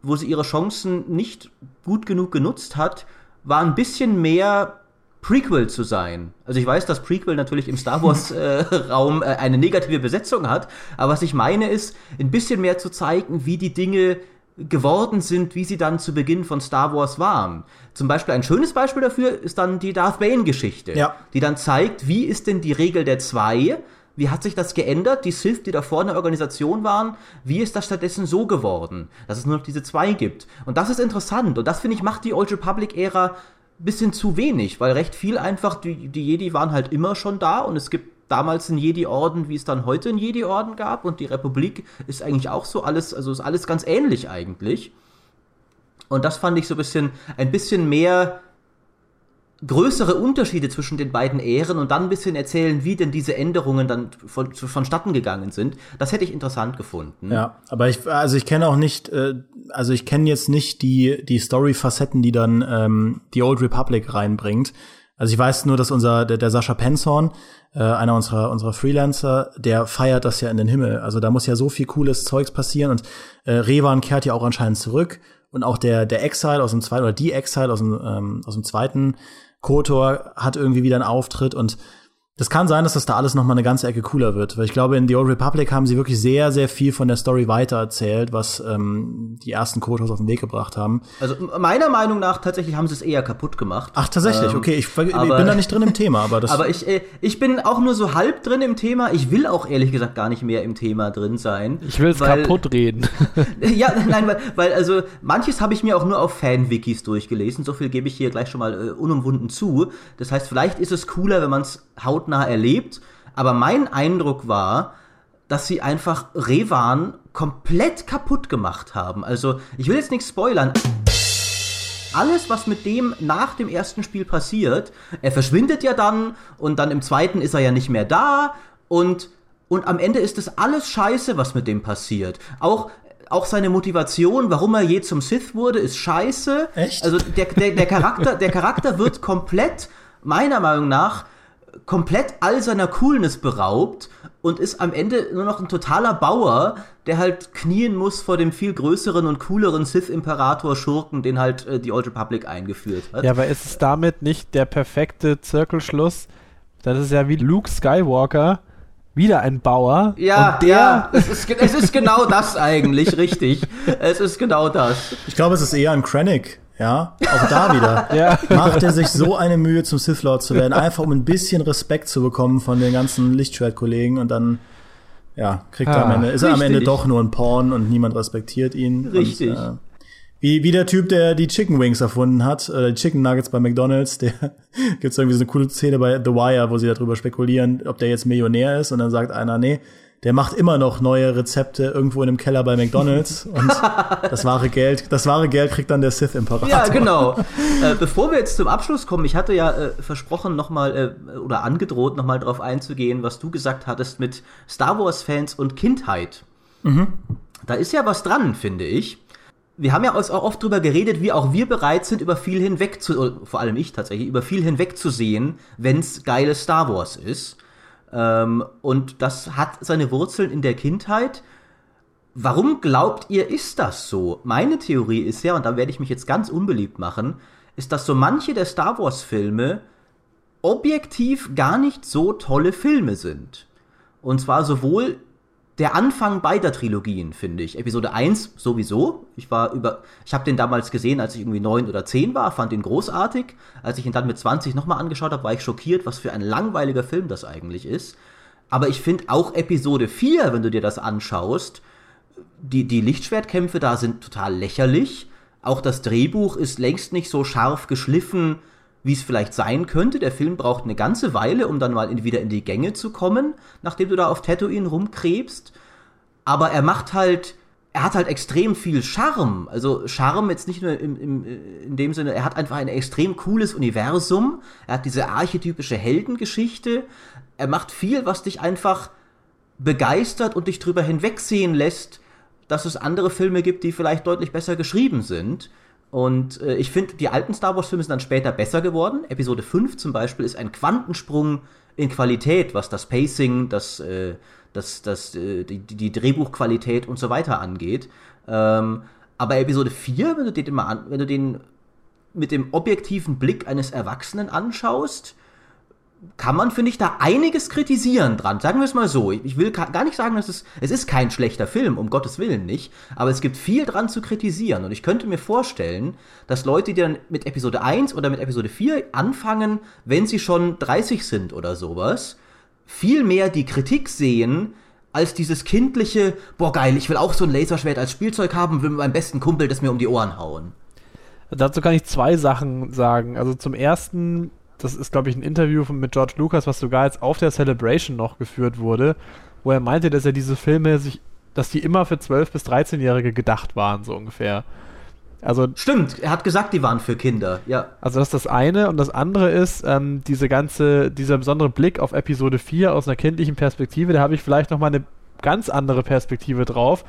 wo sie ihre Chancen nicht gut genug genutzt hat, war ein bisschen mehr Prequel zu sein. Also ich weiß, dass Prequel natürlich im Star Wars-Raum äh, äh, eine negative Besetzung hat, aber was ich meine ist, ein bisschen mehr zu zeigen, wie die Dinge geworden sind, wie sie dann zu Beginn von Star Wars waren. Zum Beispiel ein schönes Beispiel dafür ist dann die Darth Bane-Geschichte, ja. die dann zeigt, wie ist denn die Regel der zwei, wie hat sich das geändert? Die Sith, die davor in der Organisation waren, wie ist das stattdessen so geworden, dass es nur noch diese zwei gibt? Und das ist interessant und das finde ich macht die Old Republic-Ära bisschen zu wenig, weil recht viel einfach, die, die Jedi waren halt immer schon da und es gibt damals einen Jedi-Orden, wie es dann heute einen Jedi-Orden gab und die Republik ist eigentlich auch so alles, also ist alles ganz ähnlich eigentlich. Und das fand ich so ein bisschen, ein bisschen mehr größere Unterschiede zwischen den beiden Ähren und dann ein bisschen erzählen, wie denn diese Änderungen dann von, vonstatten gegangen sind. Das hätte ich interessant gefunden. Ja, aber ich, also ich kenne auch nicht, äh, also ich kenne jetzt nicht die, die Story-Facetten, die dann ähm, die Old Republic reinbringt. Also ich weiß nur, dass unser, der, der Sascha Penshorn, äh, einer unserer, unserer Freelancer, der feiert das ja in den Himmel. Also da muss ja so viel cooles Zeugs passieren und äh, Revan kehrt ja auch anscheinend zurück und auch der, der Exile aus dem zweiten, oder die Exile aus dem, ähm, aus dem zweiten Kotor hat irgendwie wieder einen Auftritt und das kann sein, dass das da alles noch mal eine ganze Ecke cooler wird, weil ich glaube, in The Old Republic haben sie wirklich sehr, sehr viel von der Story weitererzählt, was ähm, die ersten Kotos auf den Weg gebracht haben. Also meiner Meinung nach tatsächlich haben sie es eher kaputt gemacht. Ach tatsächlich, ähm, okay, ich, ich aber, bin da nicht drin im Thema, aber das. aber ich, äh, ich bin auch nur so halb drin im Thema. Ich will auch ehrlich gesagt gar nicht mehr im Thema drin sein. Ich will es kaputt reden. ja, nein, weil, weil also manches habe ich mir auch nur auf Fan-Wikis durchgelesen. So viel gebe ich hier gleich schon mal äh, unumwunden zu. Das heißt, vielleicht ist es cooler, wenn man es hautnah erlebt, aber mein Eindruck war, dass sie einfach Revan komplett kaputt gemacht haben. Also, ich will jetzt nichts spoilern. Alles, was mit dem nach dem ersten Spiel passiert, er verschwindet ja dann und dann im zweiten ist er ja nicht mehr da und, und am Ende ist das alles scheiße, was mit dem passiert. Auch auch seine Motivation, warum er je zum Sith wurde, ist scheiße. Echt? Also der, der, der, Charakter, der Charakter wird komplett, meiner Meinung nach, komplett all seiner Coolness beraubt und ist am Ende nur noch ein totaler Bauer, der halt knien muss vor dem viel größeren und cooleren Sith-Imperator-Schurken, den halt äh, die Old Republic eingeführt hat. Ja, aber ist es damit nicht der perfekte Zirkelschluss? Das ist ja wie Luke Skywalker, wieder ein Bauer. Ja, der ja, es ist, es ist genau das eigentlich, richtig. Es ist genau das. Ich glaube, es ist eher ein Krennic. Ja, auch da wieder. ja. Macht er sich so eine Mühe, zum Sith Lord zu werden, einfach um ein bisschen Respekt zu bekommen von den ganzen Lichtschwert-Kollegen und dann, ja, kriegt ah, er am Ende, ist richtig. er am Ende doch nur ein Porn und niemand respektiert ihn. Richtig. Und, äh, wie, wie der Typ, der die Chicken Wings erfunden hat, oder die Chicken Nuggets bei McDonalds, der gibt's irgendwie so eine coole Szene bei The Wire, wo sie darüber spekulieren, ob der jetzt Millionär ist und dann sagt einer, nee, der macht immer noch neue Rezepte irgendwo in einem Keller bei McDonalds und das wahre Geld, das wahre Geld kriegt dann der Sith Imperator. Ja, genau. äh, bevor wir jetzt zum Abschluss kommen, ich hatte ja äh, versprochen nochmal äh, oder angedroht nochmal drauf einzugehen, was du gesagt hattest mit Star Wars Fans und Kindheit. Mhm. Da ist ja was dran, finde ich. wir haben ja auch oft drüber geredet, wie auch wir bereit sind, über viel hinweg zu, vor allem ich tatsächlich, über viel hinweg zu sehen, wenn's geile Star Wars ist. Ähm, und das hat seine Wurzeln in der Kindheit. Warum glaubt ihr, ist das so? Meine Theorie ist ja, und da werde ich mich jetzt ganz unbeliebt machen, ist, dass so manche der Star Wars Filme objektiv gar nicht so tolle Filme sind. Und zwar sowohl der Anfang beider Trilogien, finde ich. Episode 1 sowieso. Ich war über, ich habe den damals gesehen, als ich irgendwie neun oder zehn war, fand ihn großartig. Als ich ihn dann mit 20 nochmal angeschaut habe, war ich schockiert, was für ein langweiliger Film das eigentlich ist. Aber ich finde auch Episode 4, wenn du dir das anschaust, die, die Lichtschwertkämpfe da sind total lächerlich. Auch das Drehbuch ist längst nicht so scharf geschliffen, wie es vielleicht sein könnte. Der Film braucht eine ganze Weile, um dann mal in, wieder in die Gänge zu kommen, nachdem du da auf Tatooine rumkrebst. Aber er macht halt, er hat halt extrem viel Charme. Also Charme jetzt nicht nur im, im, in dem Sinne, er hat einfach ein extrem cooles Universum. Er hat diese archetypische Heldengeschichte. Er macht viel, was dich einfach begeistert und dich drüber hinwegsehen lässt, dass es andere Filme gibt, die vielleicht deutlich besser geschrieben sind. Und äh, ich finde, die alten Star Wars-Filme sind dann später besser geworden. Episode 5 zum Beispiel ist ein Quantensprung in Qualität, was das Pacing, das, äh, das, das, äh, die, die Drehbuchqualität und so weiter angeht. Ähm, aber Episode 4, wenn du den mal an, wenn du den mit dem objektiven Blick eines Erwachsenen anschaust, kann man, finde ich, da einiges kritisieren dran. Sagen wir es mal so. Ich will gar nicht sagen, dass es, es ist kein schlechter Film, um Gottes Willen nicht. Aber es gibt viel dran zu kritisieren. Und ich könnte mir vorstellen, dass Leute, die dann mit Episode 1 oder mit Episode 4 anfangen, wenn sie schon 30 sind oder sowas, viel mehr die Kritik sehen, als dieses kindliche, boah geil, ich will auch so ein Laserschwert als Spielzeug haben, will mit meinem besten Kumpel das mir um die Ohren hauen. Dazu kann ich zwei Sachen sagen. Also zum ersten, das ist, glaube ich, ein Interview mit George Lucas, was sogar jetzt auf der Celebration noch geführt wurde, wo er meinte, dass er diese Filme sich, dass die immer für 12- bis 13-Jährige gedacht waren, so ungefähr. Also, Stimmt, er hat gesagt, die waren für Kinder, ja. Also das ist das eine und das andere ist, ähm, diese ganze, dieser besondere Blick auf Episode 4 aus einer kindlichen Perspektive, da habe ich vielleicht nochmal eine ganz andere Perspektive drauf,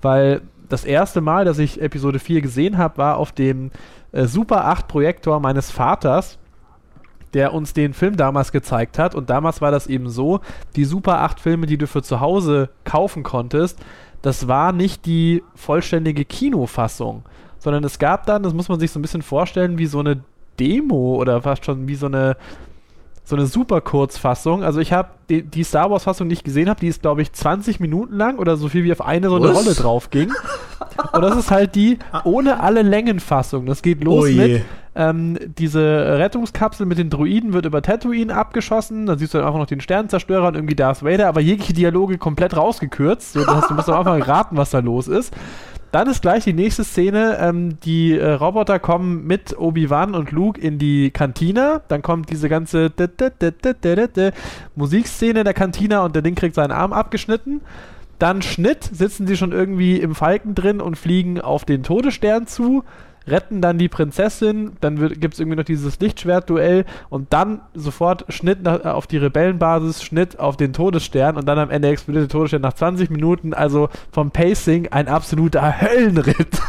weil das erste Mal, dass ich Episode 4 gesehen habe, war auf dem äh, Super 8 Projektor meines Vaters der uns den Film damals gezeigt hat. Und damals war das eben so, die Super 8 Filme, die du für zu Hause kaufen konntest, das war nicht die vollständige Kinofassung, sondern es gab dann, das muss man sich so ein bisschen vorstellen, wie so eine Demo oder fast schon wie so eine so eine super Kurzfassung. Also ich habe die, die, Star Wars Fassung nicht gesehen habe, die ist glaube ich 20 Minuten lang oder so viel wie auf eine so eine Was? Rolle drauf ging. Und das ist halt die ohne alle Längenfassung. Das geht los oh mit ähm, diese Rettungskapsel mit den Druiden wird über Tatooine abgeschossen. Dann siehst du dann einfach noch den Sternenzerstörer und irgendwie Darth Vader, aber jegliche Dialoge komplett rausgekürzt. So, das heißt, du musst am Anfang raten, was da los ist. Dann ist gleich die nächste Szene, ähm, die äh, Roboter kommen mit Obi-Wan und Luke in die Kantina. Dann kommt diese ganze Musikszene der Kantina und der Ding kriegt seinen Arm abgeschnitten. Dann Schnitt, sitzen sie schon irgendwie im Falken drin und fliegen auf den Todesstern zu retten dann die Prinzessin, dann gibt es irgendwie noch dieses Lichtschwert-Duell und dann sofort Schnitt nach, äh, auf die Rebellenbasis, Schnitt auf den Todesstern und dann am Ende explodiert der Todesstern nach 20 Minuten, also vom Pacing ein absoluter Höllenritt.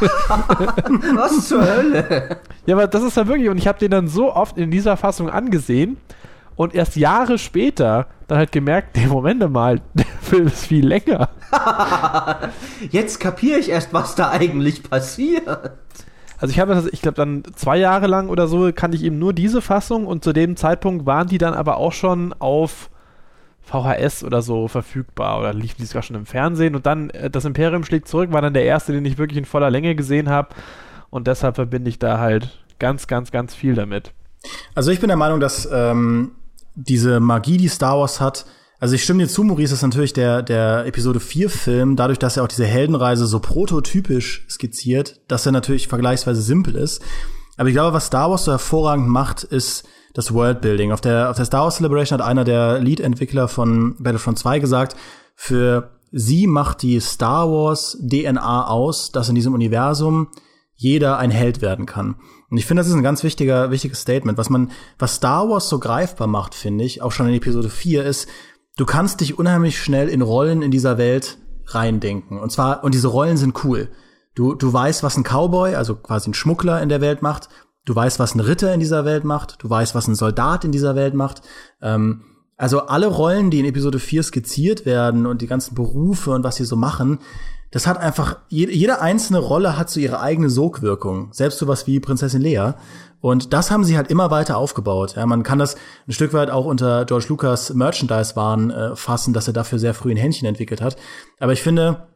Was zur Hölle? Ja, aber das ist ja wirklich, und ich habe den dann so oft in dieser Fassung angesehen und erst Jahre später dann halt gemerkt, nee, Moment mal, der Film ist viel länger. Jetzt kapiere ich erst, was da eigentlich passiert. Also ich habe das, ich glaube dann zwei Jahre lang oder so kannte ich eben nur diese Fassung und zu dem Zeitpunkt waren die dann aber auch schon auf VHS oder so verfügbar oder liefen die sogar schon im Fernsehen und dann äh, das Imperium schlägt zurück war dann der erste, den ich wirklich in voller Länge gesehen habe und deshalb verbinde ich da halt ganz, ganz, ganz viel damit. Also ich bin der Meinung, dass ähm, diese Magie, die Star Wars hat, also ich stimme dir zu, Maurice, ist natürlich der, der Episode 4 Film, dadurch, dass er auch diese Heldenreise so prototypisch skizziert, dass er natürlich vergleichsweise simpel ist. Aber ich glaube, was Star Wars so hervorragend macht, ist das Worldbuilding. Auf der, auf der Star Wars Celebration hat einer der Lead-Entwickler von Battlefront 2 gesagt, für sie macht die Star Wars DNA aus, dass in diesem Universum jeder ein Held werden kann. Und ich finde, das ist ein ganz wichtiger, wichtiges Statement. Was man, was Star Wars so greifbar macht, finde ich, auch schon in Episode 4, ist, du kannst dich unheimlich schnell in Rollen in dieser Welt reindenken. Und zwar, und diese Rollen sind cool. Du, du weißt, was ein Cowboy, also quasi ein Schmuggler in der Welt macht. Du weißt, was ein Ritter in dieser Welt macht. Du weißt, was ein Soldat in dieser Welt macht. Ähm, also alle Rollen, die in Episode 4 skizziert werden und die ganzen Berufe und was sie so machen, das hat einfach, jede, einzelne Rolle hat so ihre eigene Sogwirkung. Selbst sowas wie Prinzessin Lea. Und das haben sie halt immer weiter aufgebaut. Ja, man kann das ein Stück weit auch unter George Lucas Merchandise-Waren äh, fassen, dass er dafür sehr früh ein Händchen entwickelt hat. Aber ich finde,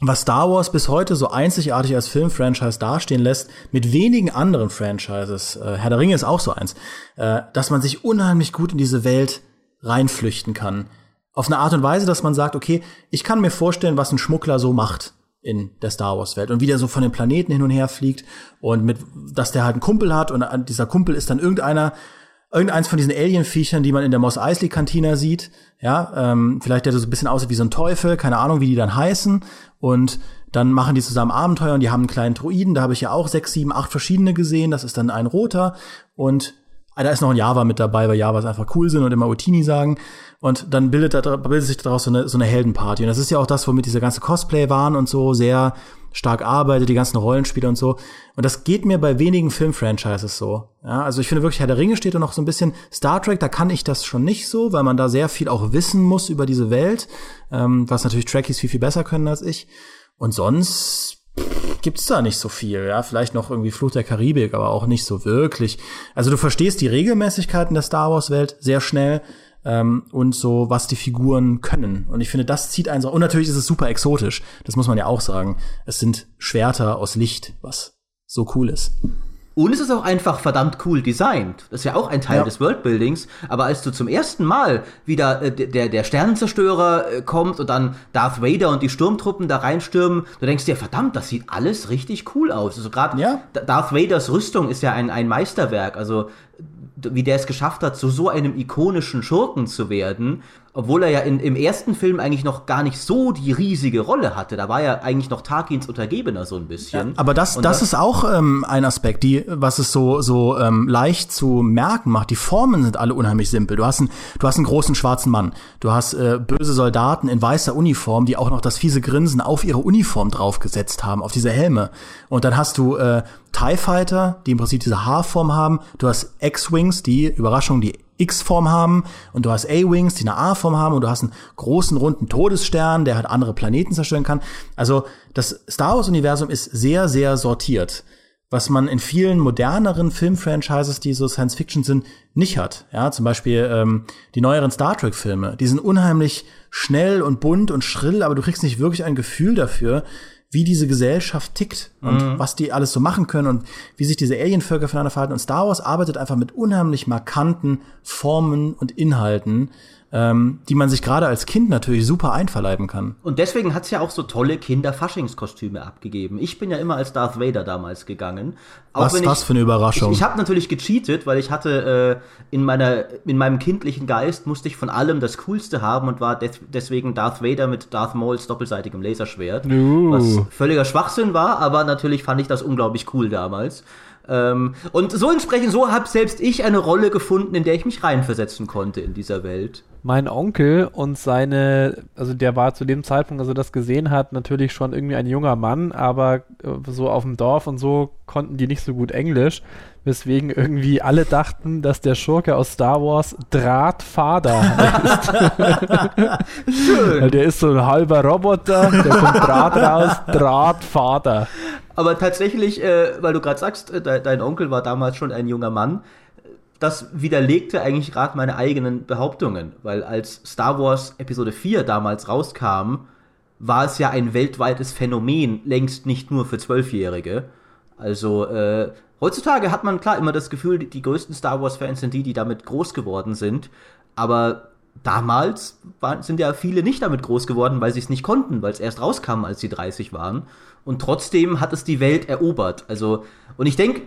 was Star Wars bis heute so einzigartig als Filmfranchise dastehen lässt, mit wenigen anderen Franchises, äh, Herr der Ringe ist auch so eins, äh, dass man sich unheimlich gut in diese Welt reinflüchten kann. Auf eine Art und Weise, dass man sagt, okay, ich kann mir vorstellen, was ein Schmuggler so macht in der Star Wars Welt und wie der so von den Planeten hin und her fliegt und mit, dass der halt einen Kumpel hat und dieser Kumpel ist dann irgendeiner, irgendeins von diesen Alien-Viechern, die man in der Moss Eisley Kantina sieht, ja, ähm, vielleicht der so ein bisschen aussieht wie so ein Teufel, keine Ahnung, wie die dann heißen. Und dann machen die zusammen Abenteuer und die haben einen kleinen Druiden, da habe ich ja auch sechs, sieben, acht verschiedene gesehen, das ist dann ein roter. Und da ist noch ein Java mit dabei, weil Javas einfach cool sind und immer Utini sagen. Und dann bildet, da, bildet sich daraus so eine, so eine Heldenparty. Und das ist ja auch das, womit diese ganze Cosplay waren und so sehr stark arbeitet, die ganzen Rollenspiele und so. Und das geht mir bei wenigen Filmfranchises so. Ja, also ich finde wirklich, Herr der Ringe steht da noch so ein bisschen Star Trek, da kann ich das schon nicht so, weil man da sehr viel auch wissen muss über diese Welt, ähm, was natürlich Trekkies viel, viel besser können als ich. Und sonst gibt's da nicht so viel, ja, vielleicht noch irgendwie Fluch der Karibik, aber auch nicht so wirklich. Also du verstehst die Regelmäßigkeiten der Star Wars Welt sehr schnell ähm, und so, was die Figuren können. Und ich finde, das zieht einen so. Und natürlich ist es super exotisch. Das muss man ja auch sagen. Es sind Schwerter aus Licht, was so cool ist. Und es ist auch einfach verdammt cool designt. Das ist ja auch ein Teil ja. des Worldbuildings. Aber als du zum ersten Mal wieder äh, der, der Sternenzerstörer äh, kommt und dann Darth Vader und die Sturmtruppen da reinstürmen, du denkst dir, verdammt, das sieht alles richtig cool aus. Also gerade ja. Darth Vaders Rüstung ist ja ein, ein Meisterwerk. Also wie der es geschafft hat, zu so einem ikonischen Schurken zu werden, obwohl er ja in, im ersten Film eigentlich noch gar nicht so die riesige Rolle hatte. Da war er eigentlich noch Tarkins Untergebener so ein bisschen. Ja, aber das, das, das, ist auch ähm, ein Aspekt, die, was es so, so ähm, leicht zu merken macht. Die Formen sind alle unheimlich simpel. Du hast, einen, du hast einen großen schwarzen Mann. Du hast äh, böse Soldaten in weißer Uniform, die auch noch das fiese Grinsen auf ihre Uniform draufgesetzt haben, auf diese Helme. Und dann hast du äh, TIE Fighter, die im Prinzip diese H-Form haben. Du hast X-Wings, die, Überraschung, die X-Form haben und du hast A-Wings, die eine A-Form haben und du hast einen großen runden Todesstern, der halt andere Planeten zerstören kann. Also das Star Wars-Universum ist sehr, sehr sortiert, was man in vielen moderneren Filmfranchises, die so Science-Fiction sind, nicht hat. Ja, zum Beispiel ähm, die neueren Star Trek-Filme, die sind unheimlich schnell und bunt und schrill, aber du kriegst nicht wirklich ein Gefühl dafür, wie diese Gesellschaft tickt und mhm. was die alles so machen können und wie sich diese Alienvölker voneinander verhalten. Und Star Wars arbeitet einfach mit unheimlich markanten Formen und Inhalten, ähm, die man sich gerade als Kind natürlich super einverleiben kann. Und deswegen hat's ja auch so tolle Kinder-Faschingskostüme abgegeben. Ich bin ja immer als Darth Vader damals gegangen. Auch was, ich, was für eine Überraschung. Ich, ich habe natürlich gecheatet, weil ich hatte äh, in meiner in meinem kindlichen Geist musste ich von allem das Coolste haben und war des, deswegen Darth Vader mit Darth Mauls doppelseitigem Laserschwert, uh. was völliger Schwachsinn war, aber natürlich fand ich das unglaublich cool damals. Ähm, und so entsprechend, so habe selbst ich eine Rolle gefunden, in der ich mich reinversetzen konnte in dieser Welt. Mein Onkel und seine, also der war zu dem Zeitpunkt, als er das gesehen hat, natürlich schon irgendwie ein junger Mann, aber äh, so auf dem Dorf und so konnten die nicht so gut Englisch, weswegen irgendwie alle dachten, dass der Schurke aus Star Wars Drahtvater ist. Schön. Weil der ist so ein halber Roboter, der kommt Draht raus, Drahtvater. Aber tatsächlich, äh, weil du gerade sagst, äh, de dein Onkel war damals schon ein junger Mann, das widerlegte eigentlich gerade meine eigenen Behauptungen, weil als Star Wars Episode 4 damals rauskam, war es ja ein weltweites Phänomen, längst nicht nur für Zwölfjährige. Also äh, heutzutage hat man klar immer das Gefühl, die, die größten Star Wars-Fans sind die, die damit groß geworden sind. Aber damals waren, sind ja viele nicht damit groß geworden, weil sie es nicht konnten, weil es erst rauskam, als sie 30 waren und trotzdem hat es die Welt erobert. Also, und ich denke,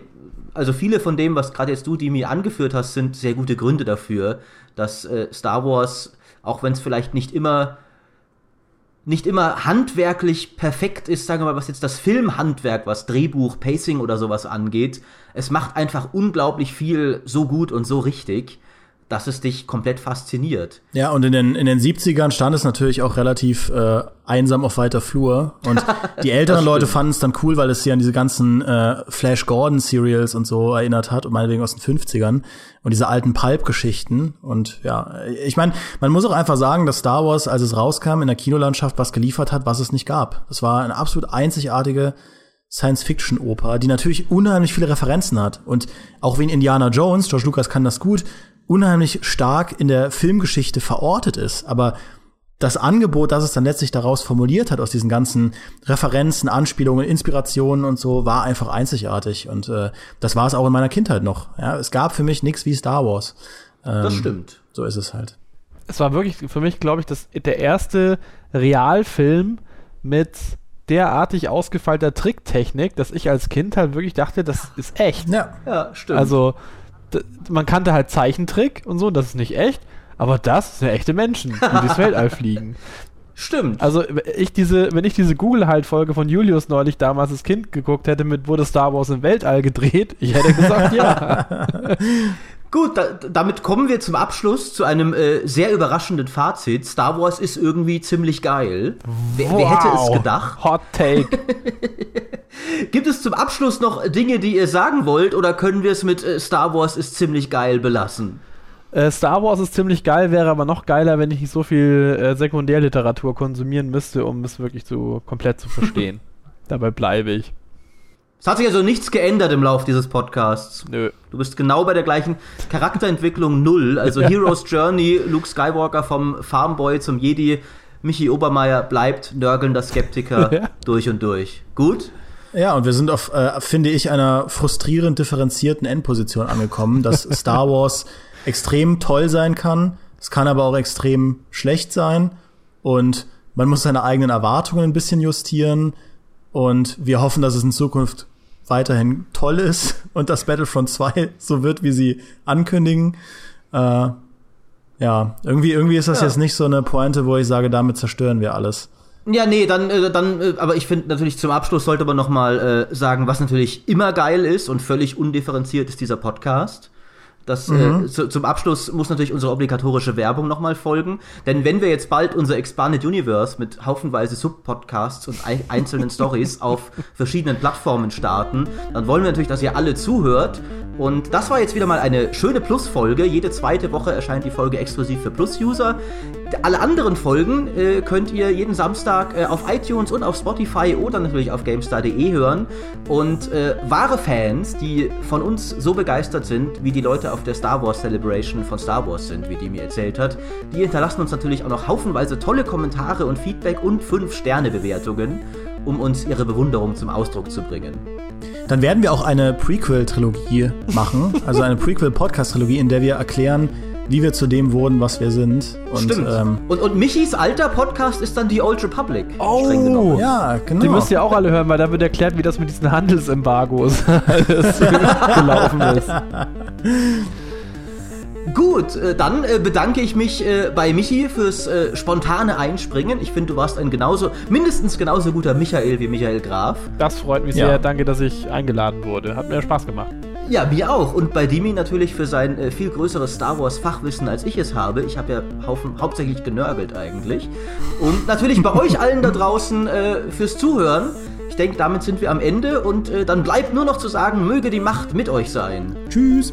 also viele von dem, was gerade jetzt du, die mir angeführt hast, sind sehr gute Gründe dafür, dass äh, Star Wars, auch wenn es vielleicht nicht immer nicht immer handwerklich perfekt ist, sagen wir mal, was jetzt das Filmhandwerk, was Drehbuch, Pacing oder sowas angeht. Es macht einfach unglaublich viel so gut und so richtig, dass es dich komplett fasziniert. Ja, und in den, in den 70ern stand es natürlich auch relativ äh, einsam auf weiter Flur. Und die älteren Leute fanden es dann cool, weil es sie an diese ganzen äh, Flash Gordon Serials und so erinnert hat und meinetwegen aus den 50ern und diese alten Pulp-Geschichten. Und ja, ich meine, man muss auch einfach sagen, dass Star Wars, als es rauskam, in der Kinolandschaft was geliefert hat, was es nicht gab. Das war eine absolut einzigartige Science-Fiction-Oper, die natürlich unheimlich viele Referenzen hat. Und auch wie in Indiana Jones, George Lucas kann das gut, unheimlich stark in der Filmgeschichte verortet ist. Aber das Angebot, das es dann letztlich daraus formuliert hat, aus diesen ganzen Referenzen, Anspielungen, Inspirationen und so, war einfach einzigartig. Und äh, das war es auch in meiner Kindheit noch. Ja, es gab für mich nichts wie Star Wars. Ähm, das stimmt. So ist es halt. Es war wirklich für mich, glaube ich, das, der erste Realfilm mit derartig ausgefeilter Tricktechnik, dass ich als Kind halt wirklich dachte, das ist echt. Ja, ja stimmt. Also man kannte halt Zeichentrick und so, das ist nicht echt, aber das sind echte Menschen, die durchs Weltall fliegen. Stimmt. Also ich diese, wenn ich diese Google-Halt-Folge von Julius neulich damals als Kind geguckt hätte, mit wurde Star Wars im Weltall gedreht, ich hätte gesagt, ja. Gut, da, damit kommen wir zum Abschluss zu einem äh, sehr überraschenden Fazit. Star Wars ist irgendwie ziemlich geil. Wer, wow. wer hätte es gedacht? Hot Take. Gibt es zum Abschluss noch Dinge, die ihr sagen wollt, oder können wir es mit äh, Star Wars ist ziemlich geil belassen? Äh, Star Wars ist ziemlich geil, wäre aber noch geiler, wenn ich nicht so viel äh, Sekundärliteratur konsumieren müsste, um es wirklich so komplett zu verstehen. Dabei bleibe ich. Es hat sich also nichts geändert im Lauf dieses Podcasts. Nö. Du bist genau bei der gleichen Charakterentwicklung null. Also ja. Heroes Journey, Luke Skywalker vom Farmboy zum Jedi, Michi Obermeier bleibt nörgelnder Skeptiker ja. durch und durch. Gut? Ja, und wir sind auf, äh, finde ich, einer frustrierend differenzierten Endposition angekommen, dass Star Wars extrem toll sein kann. Es kann aber auch extrem schlecht sein. Und man muss seine eigenen Erwartungen ein bisschen justieren. Und wir hoffen, dass es in Zukunft weiterhin toll ist und dass Battlefront 2 so wird, wie sie ankündigen. Äh, ja, irgendwie, irgendwie ist das ja. jetzt nicht so eine Pointe, wo ich sage, damit zerstören wir alles. Ja, nee, dann, äh, dann, äh, aber ich finde natürlich zum Abschluss sollte man noch mal äh, sagen, was natürlich immer geil ist und völlig undifferenziert ist dieser Podcast. Das, äh, mhm. äh, zu, zum Abschluss muss natürlich unsere obligatorische Werbung nochmal folgen. Denn wenn wir jetzt bald unser Expanded Universe mit haufenweise Subpodcasts und einzelnen Stories auf verschiedenen Plattformen starten, dann wollen wir natürlich, dass ihr alle zuhört. Und das war jetzt wieder mal eine schöne Plus-Folge. Jede zweite Woche erscheint die Folge exklusiv für Plus-User. Alle anderen Folgen äh, könnt ihr jeden Samstag äh, auf iTunes und auf Spotify oder natürlich auf GameStar.de hören. Und äh, wahre Fans, die von uns so begeistert sind, wie die Leute auf der Star Wars Celebration von Star Wars sind, wie die mir erzählt hat, die hinterlassen uns natürlich auch noch haufenweise tolle Kommentare und Feedback und 5-Sterne-Bewertungen, um uns ihre Bewunderung zum Ausdruck zu bringen. Dann werden wir auch eine Prequel-Trilogie machen, also eine Prequel-Podcast-Trilogie, in der wir erklären, wie wir zu dem wurden, was wir sind. Und, Stimmt. Ähm, und, und Michis alter Podcast ist dann die Old Republic. Oh, ja, genau. Die müsst ihr auch alle hören, weil da wird erklärt, wie das mit diesen Handelsembargos gelaufen ist. Gut, äh, dann äh, bedanke ich mich äh, bei Michi fürs spontane Einspringen. Ich finde, du warst ein genauso, mindestens genauso guter Michael wie Michael Graf. Das freut mich ja. sehr. Danke, dass ich eingeladen wurde. Hat mir Spaß gemacht. Ja, mir auch. Und bei Dimi natürlich für sein äh, viel größeres Star Wars Fachwissen, als ich es habe. Ich habe ja haufen, hauptsächlich genörgelt eigentlich. Und natürlich bei euch allen da draußen äh, fürs Zuhören. Ich denke, damit sind wir am Ende. Und äh, dann bleibt nur noch zu sagen, möge die Macht mit euch sein. Tschüss.